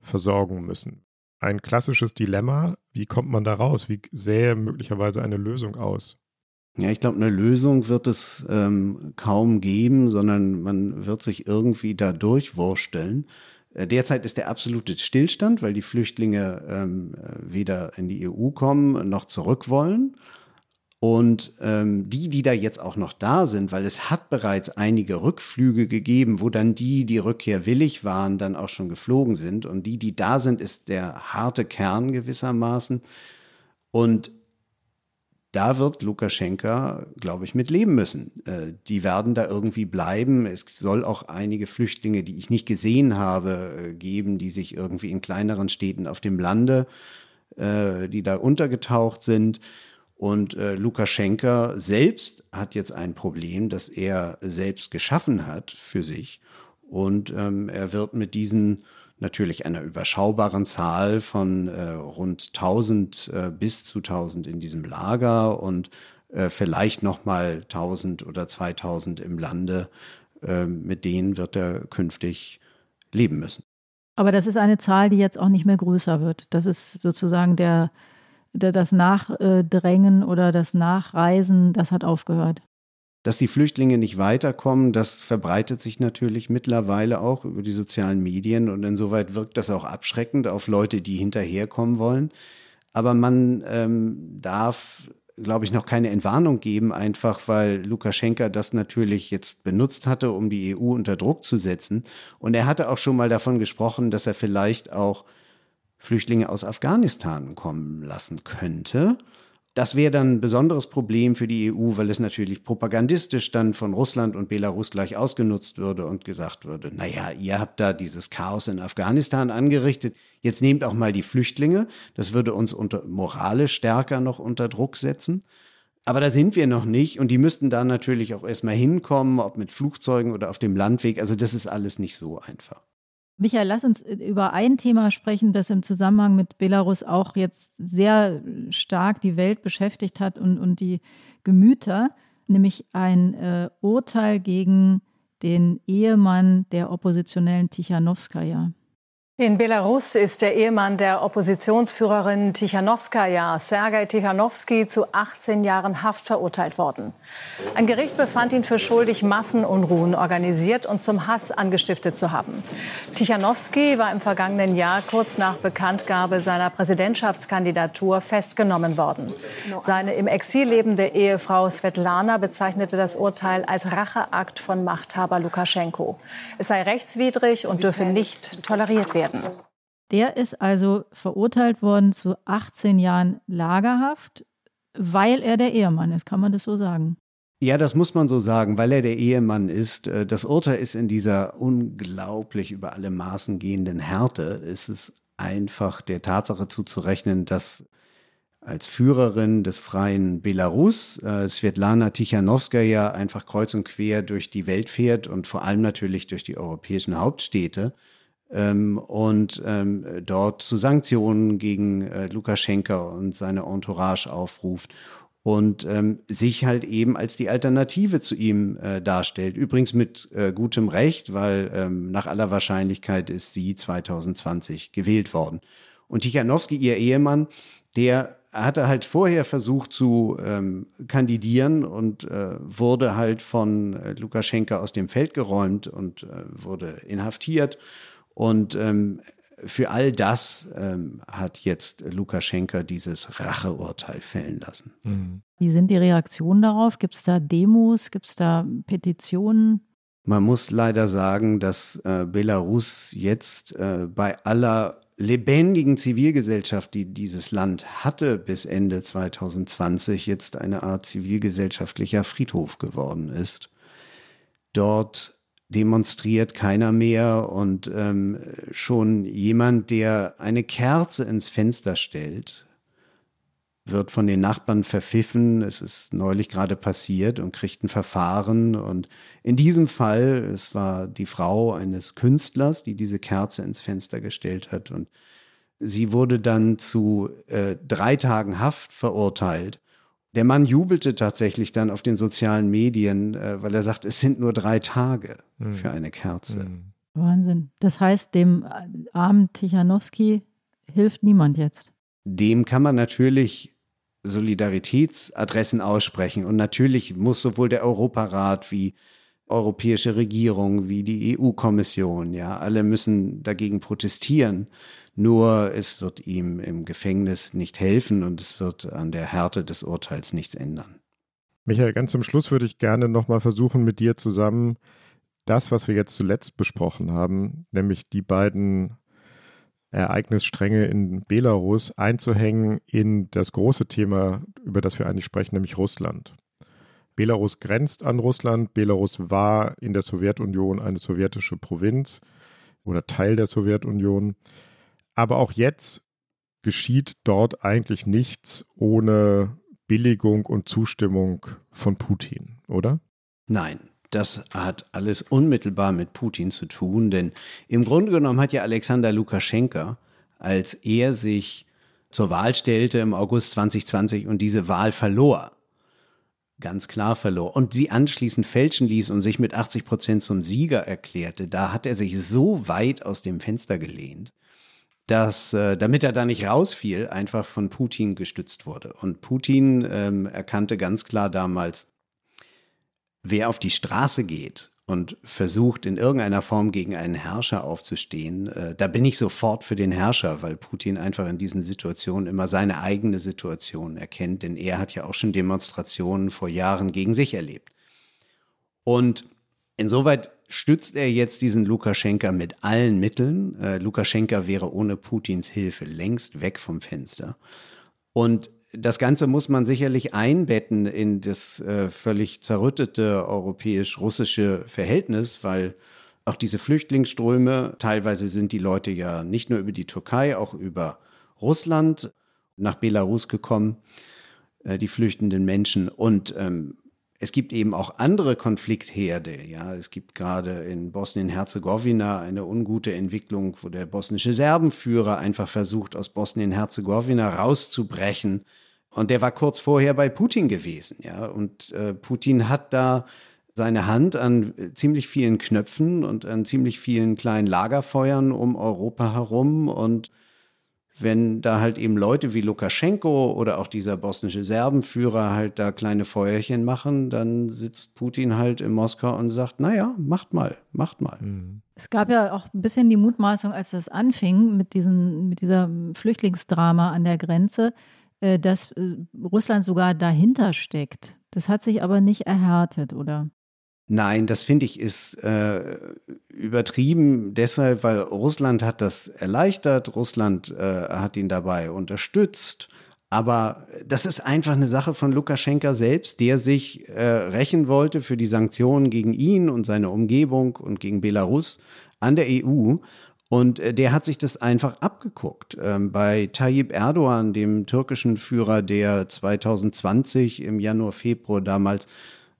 versorgen müssen. Ein klassisches Dilemma, wie kommt man da raus? Wie sähe möglicherweise eine Lösung aus?
Ja, ich glaube, eine Lösung wird es ähm, kaum geben, sondern man wird sich irgendwie da durchwursteln. Äh, derzeit ist der absolute Stillstand, weil die Flüchtlinge ähm, äh, weder in die EU kommen noch zurück wollen. Und ähm, die, die da jetzt auch noch da sind, weil es hat bereits einige Rückflüge gegeben, wo dann die, die Rückkehr willig waren, dann auch schon geflogen sind. Und die, die da sind, ist der harte Kern gewissermaßen. Und da wird Lukaschenka, glaube ich, mit leben müssen. Äh, die werden da irgendwie bleiben. Es soll auch einige Flüchtlinge, die ich nicht gesehen habe, äh, geben, die sich irgendwie in kleineren Städten auf dem Lande, äh, die da untergetaucht sind. Und äh, Lukaschenka selbst hat jetzt ein Problem, das er selbst geschaffen hat für sich. Und ähm, er wird mit diesen natürlich einer überschaubaren Zahl von äh, rund 1000 äh, bis zu 1000 in diesem Lager und äh, vielleicht noch mal 1000 oder 2000 im Lande, äh, mit denen wird er künftig leben müssen.
Aber das ist eine Zahl, die jetzt auch nicht mehr größer wird. Das ist sozusagen der das Nachdrängen oder das Nachreisen, das hat aufgehört.
Dass die Flüchtlinge nicht weiterkommen, das verbreitet sich natürlich mittlerweile auch über die sozialen Medien und insoweit wirkt das auch abschreckend auf Leute, die hinterherkommen wollen. Aber man ähm, darf, glaube ich, noch keine Entwarnung geben, einfach weil Lukaschenka das natürlich jetzt benutzt hatte, um die EU unter Druck zu setzen. Und er hatte auch schon mal davon gesprochen, dass er vielleicht auch Flüchtlinge aus Afghanistan kommen lassen könnte. Das wäre dann ein besonderes Problem für die EU, weil es natürlich propagandistisch dann von Russland und Belarus gleich ausgenutzt würde und gesagt würde, naja, ihr habt da dieses Chaos in Afghanistan angerichtet, jetzt nehmt auch mal die Flüchtlinge. Das würde uns unter, moralisch stärker noch unter Druck setzen. Aber da sind wir noch nicht und die müssten da natürlich auch erstmal hinkommen, ob mit Flugzeugen oder auf dem Landweg. Also das ist alles nicht so einfach.
Michael, lass uns äh, über ein Thema sprechen, das im Zusammenhang mit Belarus auch jetzt sehr stark die Welt beschäftigt hat und, und die Gemüter, nämlich ein äh, Urteil gegen den Ehemann der Oppositionellen Tichanowskaja.
In Belarus ist der Ehemann der Oppositionsführerin Tichanowskaja, Sergei Tichanowski, zu 18 Jahren Haft verurteilt worden. Ein Gericht befand ihn für schuldig, Massenunruhen organisiert und zum Hass angestiftet zu haben. Tichanowski war im vergangenen Jahr kurz nach Bekanntgabe seiner Präsidentschaftskandidatur festgenommen worden. Seine im Exil lebende Ehefrau Svetlana bezeichnete das Urteil als Racheakt von Machthaber Lukaschenko. Es sei rechtswidrig und dürfe nicht toleriert werden werden.
Der ist also verurteilt worden zu 18 Jahren Lagerhaft, weil er der Ehemann ist. Kann man das so sagen?
Ja, das muss man so sagen, weil er der Ehemann ist. Äh, das Urteil ist in dieser unglaublich über alle Maßen gehenden Härte. Es ist einfach der Tatsache zuzurechnen, dass als Führerin des freien Belarus äh, Svetlana Tichanowskaja einfach kreuz und quer durch die Welt fährt und vor allem natürlich durch die europäischen Hauptstädte ähm, und ähm, dort zu Sanktionen gegen äh, Lukaschenka und seine Entourage aufruft und ähm, sich halt eben als die Alternative zu ihm äh, darstellt. Übrigens mit äh, gutem Recht, weil ähm, nach aller Wahrscheinlichkeit ist sie 2020 gewählt worden. Und Tichanowski, ihr Ehemann, der hatte halt vorher versucht zu ähm, kandidieren und äh, wurde halt von äh, Lukaschenka aus dem Feld geräumt und äh, wurde inhaftiert und ähm, für all das ähm, hat jetzt Lukaschenka dieses Racheurteil fällen lassen.
Mhm. Wie sind die Reaktionen darauf? Gibt es da Demos? Gibt es da Petitionen?
Man muss leider sagen, dass äh, Belarus jetzt äh, bei aller lebendigen Zivilgesellschaft, die dieses Land hatte bis Ende 2020, jetzt eine Art zivilgesellschaftlicher Friedhof geworden ist. Dort demonstriert keiner mehr und ähm, schon jemand, der eine Kerze ins Fenster stellt, wird von den Nachbarn verpfiffen. Es ist neulich gerade passiert und kriegt ein Verfahren. Und in diesem Fall, es war die Frau eines Künstlers, die diese Kerze ins Fenster gestellt hat. Und sie wurde dann zu äh, drei Tagen Haft verurteilt. Der Mann jubelte tatsächlich dann auf den sozialen Medien, äh, weil er sagt, es sind nur drei Tage mhm. für eine Kerze. Mhm.
Wahnsinn. Das heißt, dem äh, armen Tichanowski hilft niemand jetzt.
Dem kann man natürlich Solidaritätsadressen aussprechen. Und natürlich muss sowohl der Europarat wie europäische Regierung, wie die EU-Kommission, ja, alle müssen dagegen protestieren. Nur es wird ihm im Gefängnis nicht helfen und es wird an der Härte des Urteils nichts ändern.
Michael, ganz zum Schluss würde ich gerne nochmal versuchen, mit dir zusammen das, was wir jetzt zuletzt besprochen haben, nämlich die beiden Ereignisstränge in Belarus einzuhängen in das große Thema, über das wir eigentlich sprechen, nämlich Russland. Belarus grenzt an Russland. Belarus war in der Sowjetunion eine sowjetische Provinz oder Teil der Sowjetunion. Aber auch jetzt geschieht dort eigentlich nichts ohne Billigung und Zustimmung von Putin, oder?
Nein, das hat alles unmittelbar mit Putin zu tun, denn im Grunde genommen hat ja Alexander Lukaschenka, als er sich zur Wahl stellte im August 2020 und diese Wahl verlor, ganz klar verlor und sie anschließend fälschen ließ und sich mit 80 Prozent zum Sieger erklärte, da hat er sich so weit aus dem Fenster gelehnt, dass, äh, damit er da nicht rausfiel, einfach von Putin gestützt wurde. Und Putin ähm, erkannte ganz klar damals, wer auf die Straße geht und versucht in irgendeiner Form gegen einen Herrscher aufzustehen, äh, da bin ich sofort für den Herrscher, weil Putin einfach in diesen Situationen immer seine eigene Situation erkennt, denn er hat ja auch schon Demonstrationen vor Jahren gegen sich erlebt. Und insoweit stützt er jetzt diesen Lukaschenka mit allen Mitteln. Äh, Lukaschenka wäre ohne Putins Hilfe längst weg vom Fenster. Und das Ganze muss man sicherlich einbetten in das äh, völlig zerrüttete europäisch-russische Verhältnis, weil auch diese Flüchtlingsströme, teilweise sind die Leute ja nicht nur über die Türkei, auch über Russland nach Belarus gekommen, äh, die flüchtenden Menschen. Und ähm, es gibt eben auch andere Konfliktherde. Ja, es gibt gerade in Bosnien-Herzegowina eine ungute Entwicklung, wo der bosnische Serbenführer einfach versucht, aus Bosnien-Herzegowina rauszubrechen. Und der war kurz vorher bei Putin gewesen. Ja, und äh, Putin hat da seine Hand an ziemlich vielen Knöpfen und an ziemlich vielen kleinen Lagerfeuern um Europa herum und wenn da halt eben Leute wie Lukaschenko oder auch dieser bosnische Serbenführer halt da kleine Feuerchen machen, dann sitzt Putin halt in Moskau und sagt, naja, macht mal, macht mal. Mhm.
Es gab ja auch ein bisschen die Mutmaßung, als das anfing mit, diesen, mit dieser Flüchtlingsdrama an der Grenze, äh, dass äh, Russland sogar dahinter steckt. Das hat sich aber nicht erhärtet, oder?
Nein, das finde ich ist äh, übertrieben deshalb, weil Russland hat das erleichtert, Russland äh, hat ihn dabei unterstützt. Aber das ist einfach eine Sache von Lukaschenka selbst, der sich äh, rächen wollte für die Sanktionen gegen ihn und seine Umgebung und gegen Belarus an der EU. Und äh, der hat sich das einfach abgeguckt. Ähm, bei Tayyip Erdogan, dem türkischen Führer, der 2020 im Januar, Februar damals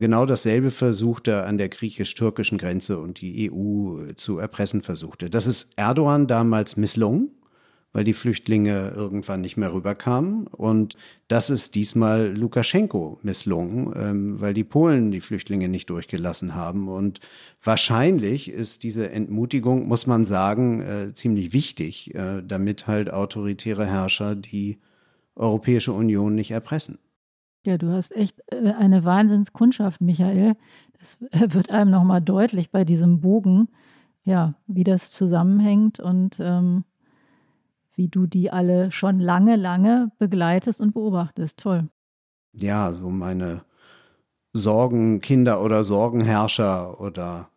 genau dasselbe versuchte an der griechisch-türkischen Grenze und die EU zu erpressen versuchte. Das ist Erdogan damals misslungen, weil die Flüchtlinge irgendwann nicht mehr rüberkamen. Und das ist diesmal Lukaschenko misslungen, ähm, weil die Polen die Flüchtlinge nicht durchgelassen haben. Und wahrscheinlich ist diese Entmutigung, muss man sagen, äh, ziemlich wichtig, äh, damit halt autoritäre Herrscher die Europäische Union nicht erpressen.
Ja, du hast echt äh, eine Wahnsinnskundschaft, Michael. Das äh, wird einem nochmal deutlich bei diesem Bogen, ja, wie das zusammenhängt und ähm, wie du die alle schon lange, lange begleitest und beobachtest. Toll.
Ja, so meine Sorgenkinder oder Sorgenherrscher oder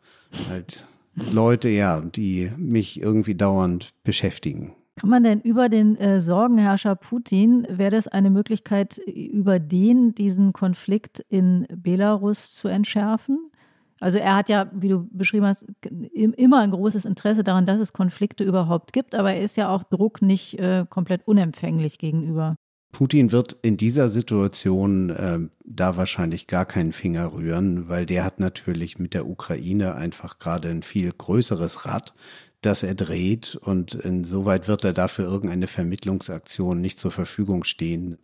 halt Leute, ja, die mich irgendwie dauernd beschäftigen.
Kann man denn über den äh, Sorgenherrscher Putin, wäre das eine Möglichkeit, über den diesen Konflikt in Belarus zu entschärfen? Also er hat ja, wie du beschrieben hast, immer ein großes Interesse daran, dass es Konflikte überhaupt gibt, aber er ist ja auch Druck nicht äh, komplett unempfänglich gegenüber.
Putin wird in dieser Situation äh, da wahrscheinlich gar keinen Finger rühren, weil der hat natürlich mit der Ukraine einfach gerade ein viel größeres Rad das er dreht und insoweit wird er dafür irgendeine Vermittlungsaktion nicht zur Verfügung stehen.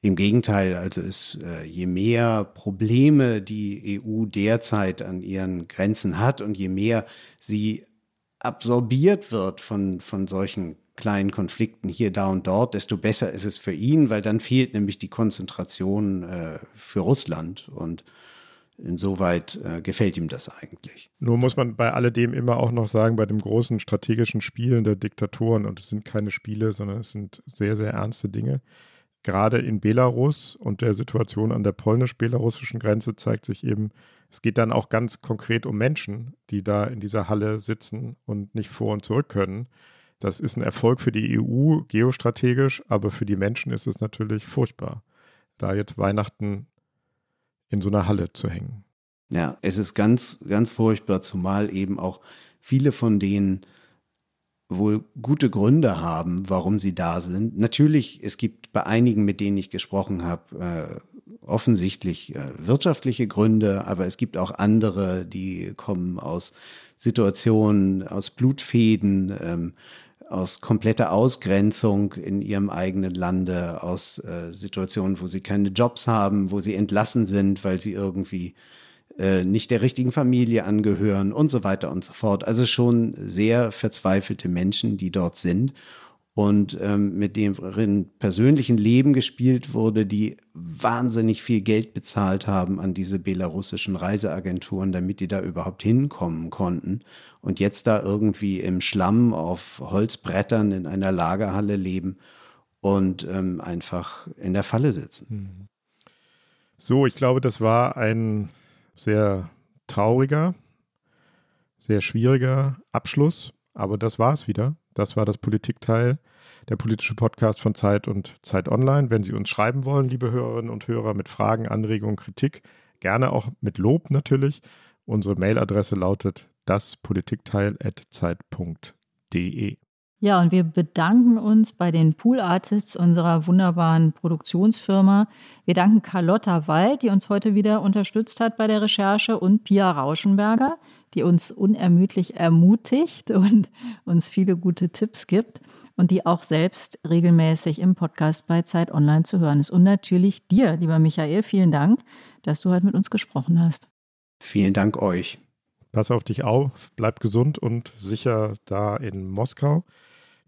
Im Gegenteil, also ist, äh, je mehr Probleme die EU derzeit an ihren Grenzen hat und je mehr sie absorbiert wird von, von solchen kleinen Konflikten hier, da und dort, desto besser ist es für ihn, weil dann fehlt nämlich die Konzentration äh, für Russland. Und Insoweit äh, gefällt ihm das eigentlich.
Nur muss man bei alledem immer auch noch sagen, bei dem großen strategischen Spielen der Diktatoren, und es sind keine Spiele, sondern es sind sehr, sehr ernste Dinge, gerade in Belarus und der Situation an der polnisch-belarussischen Grenze zeigt sich eben, es geht dann auch ganz konkret um Menschen, die da in dieser Halle sitzen und nicht vor und zurück können. Das ist ein Erfolg für die EU geostrategisch, aber für die Menschen ist es natürlich furchtbar, da jetzt Weihnachten in so einer Halle zu hängen.
Ja, es ist ganz, ganz furchtbar, zumal eben auch viele von denen wohl gute Gründe haben, warum sie da sind. Natürlich, es gibt bei einigen, mit denen ich gesprochen habe, äh, offensichtlich äh, wirtschaftliche Gründe, aber es gibt auch andere, die kommen aus Situationen, aus Blutfäden, ähm, aus kompletter Ausgrenzung in ihrem eigenen Lande, aus äh, Situationen, wo sie keine Jobs haben, wo sie entlassen sind, weil sie irgendwie äh, nicht der richtigen Familie angehören und so weiter und so fort. Also schon sehr verzweifelte Menschen, die dort sind und ähm, mit deren persönlichen Leben gespielt wurde, die wahnsinnig viel Geld bezahlt haben an diese belarussischen Reiseagenturen, damit die da überhaupt hinkommen konnten und jetzt da irgendwie im Schlamm auf Holzbrettern in einer Lagerhalle leben und ähm, einfach in der Falle sitzen. Hm.
So, ich glaube, das war ein sehr trauriger, sehr schwieriger Abschluss, aber das war es wieder. Das war das Politikteil, der politische Podcast von Zeit und Zeit Online. Wenn Sie uns schreiben wollen, liebe Hörerinnen und Hörer, mit Fragen, Anregungen, Kritik, gerne auch mit Lob natürlich. Unsere Mailadresse lautet daspolitikteil.zeit.de.
Ja, und wir bedanken uns bei den Pool Artists unserer wunderbaren Produktionsfirma. Wir danken Carlotta Wald, die uns heute wieder unterstützt hat bei der Recherche, und Pia Rauschenberger, die uns unermüdlich ermutigt und uns viele gute Tipps gibt und die auch selbst regelmäßig im Podcast bei Zeit Online zu hören ist. Und natürlich dir, lieber Michael, vielen Dank, dass du heute mit uns gesprochen hast.
Vielen Dank euch.
Pass auf dich auf, bleib gesund und sicher da in Moskau.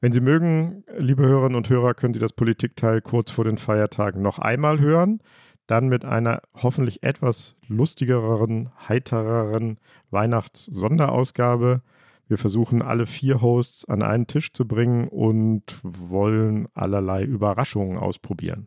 Wenn Sie mögen, liebe Hörerinnen und Hörer, können Sie das Politikteil kurz vor den Feiertagen noch einmal hören. Dann mit einer hoffentlich etwas lustigeren, heitereren Weihnachts-Sonderausgabe. Wir versuchen alle vier Hosts an einen Tisch zu bringen und wollen allerlei Überraschungen ausprobieren.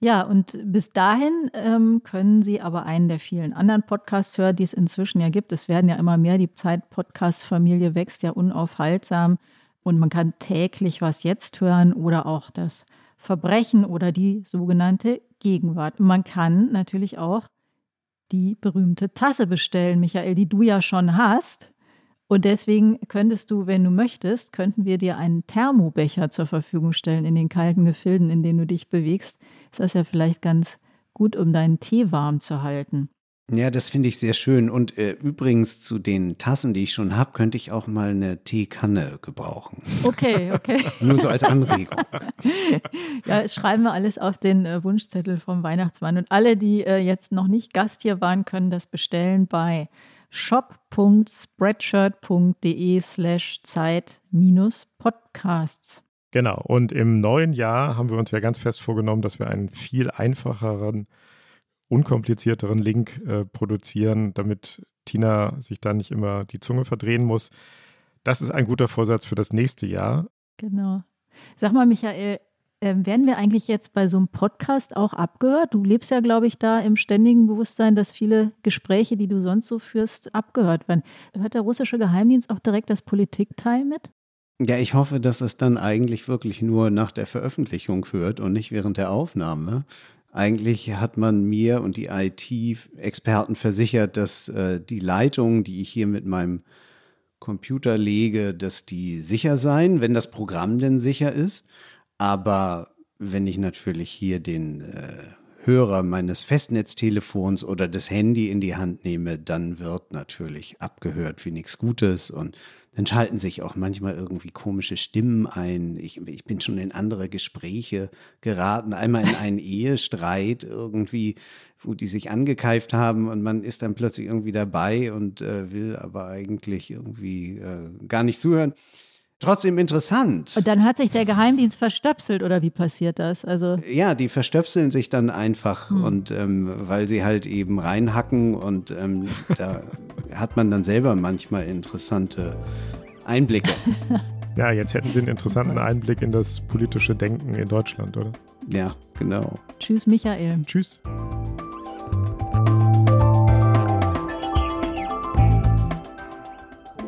Ja, und bis dahin ähm, können Sie aber einen der vielen anderen Podcasts hören, die es inzwischen ja gibt. Es werden ja immer mehr, die Zeit-Podcast-Familie wächst ja unaufhaltsam und man kann täglich was jetzt hören oder auch das Verbrechen oder die sogenannte Gegenwart. Man kann natürlich auch die berühmte Tasse bestellen, Michael, die du ja schon hast. Und deswegen könntest du, wenn du möchtest, könnten wir dir einen Thermobecher zur Verfügung stellen in den kalten Gefilden, in denen du dich bewegst. Ist das ja vielleicht ganz gut, um deinen Tee warm zu halten.
Ja, das finde ich sehr schön. Und äh, übrigens zu den Tassen, die ich schon habe, könnte ich auch mal eine Teekanne gebrauchen.
Okay, okay.
Nur so als Anregung.
ja, schreiben wir alles auf den äh, Wunschzettel vom Weihnachtsmann. Und alle, die äh, jetzt noch nicht Gast hier waren, können das bestellen bei shop.spreadshirt.de slash Zeit-Podcasts.
Genau, und im neuen Jahr haben wir uns ja ganz fest vorgenommen, dass wir einen viel einfacheren, unkomplizierteren Link äh, produzieren, damit Tina sich da nicht immer die Zunge verdrehen muss. Das ist ein guter Vorsatz für das nächste Jahr.
Genau. Sag mal, Michael, ähm, werden wir eigentlich jetzt bei so einem Podcast auch abgehört? Du lebst ja, glaube ich, da im ständigen Bewusstsein, dass viele Gespräche, die du sonst so führst, abgehört werden. Hört der russische Geheimdienst auch direkt das Politikteil mit?
Ja, ich hoffe, dass es dann eigentlich wirklich nur nach der Veröffentlichung hört und nicht während der Aufnahme. Eigentlich hat man mir und die IT-Experten versichert, dass äh, die Leitungen, die ich hier mit meinem Computer lege, dass die sicher seien, wenn das Programm denn sicher ist. Aber wenn ich natürlich hier den äh, Hörer meines Festnetztelefons oder das Handy in die Hand nehme, dann wird natürlich abgehört wie nichts Gutes und dann schalten sich auch manchmal irgendwie komische Stimmen ein. Ich, ich bin schon in andere Gespräche geraten, einmal in einen Ehestreit irgendwie, wo die sich angekeift haben und man ist dann plötzlich irgendwie dabei und äh, will aber eigentlich irgendwie äh, gar nicht zuhören trotzdem interessant.
Und dann hat sich der Geheimdienst verstöpselt oder wie passiert das? Also
ja, die verstöpseln sich dann einfach hm. und ähm, weil sie halt eben reinhacken und ähm, da hat man dann selber manchmal interessante Einblicke.
Ja, jetzt hätten Sie einen interessanten Einblick in das politische Denken in Deutschland, oder?
Ja, genau.
Tschüss, Michael.
Tschüss.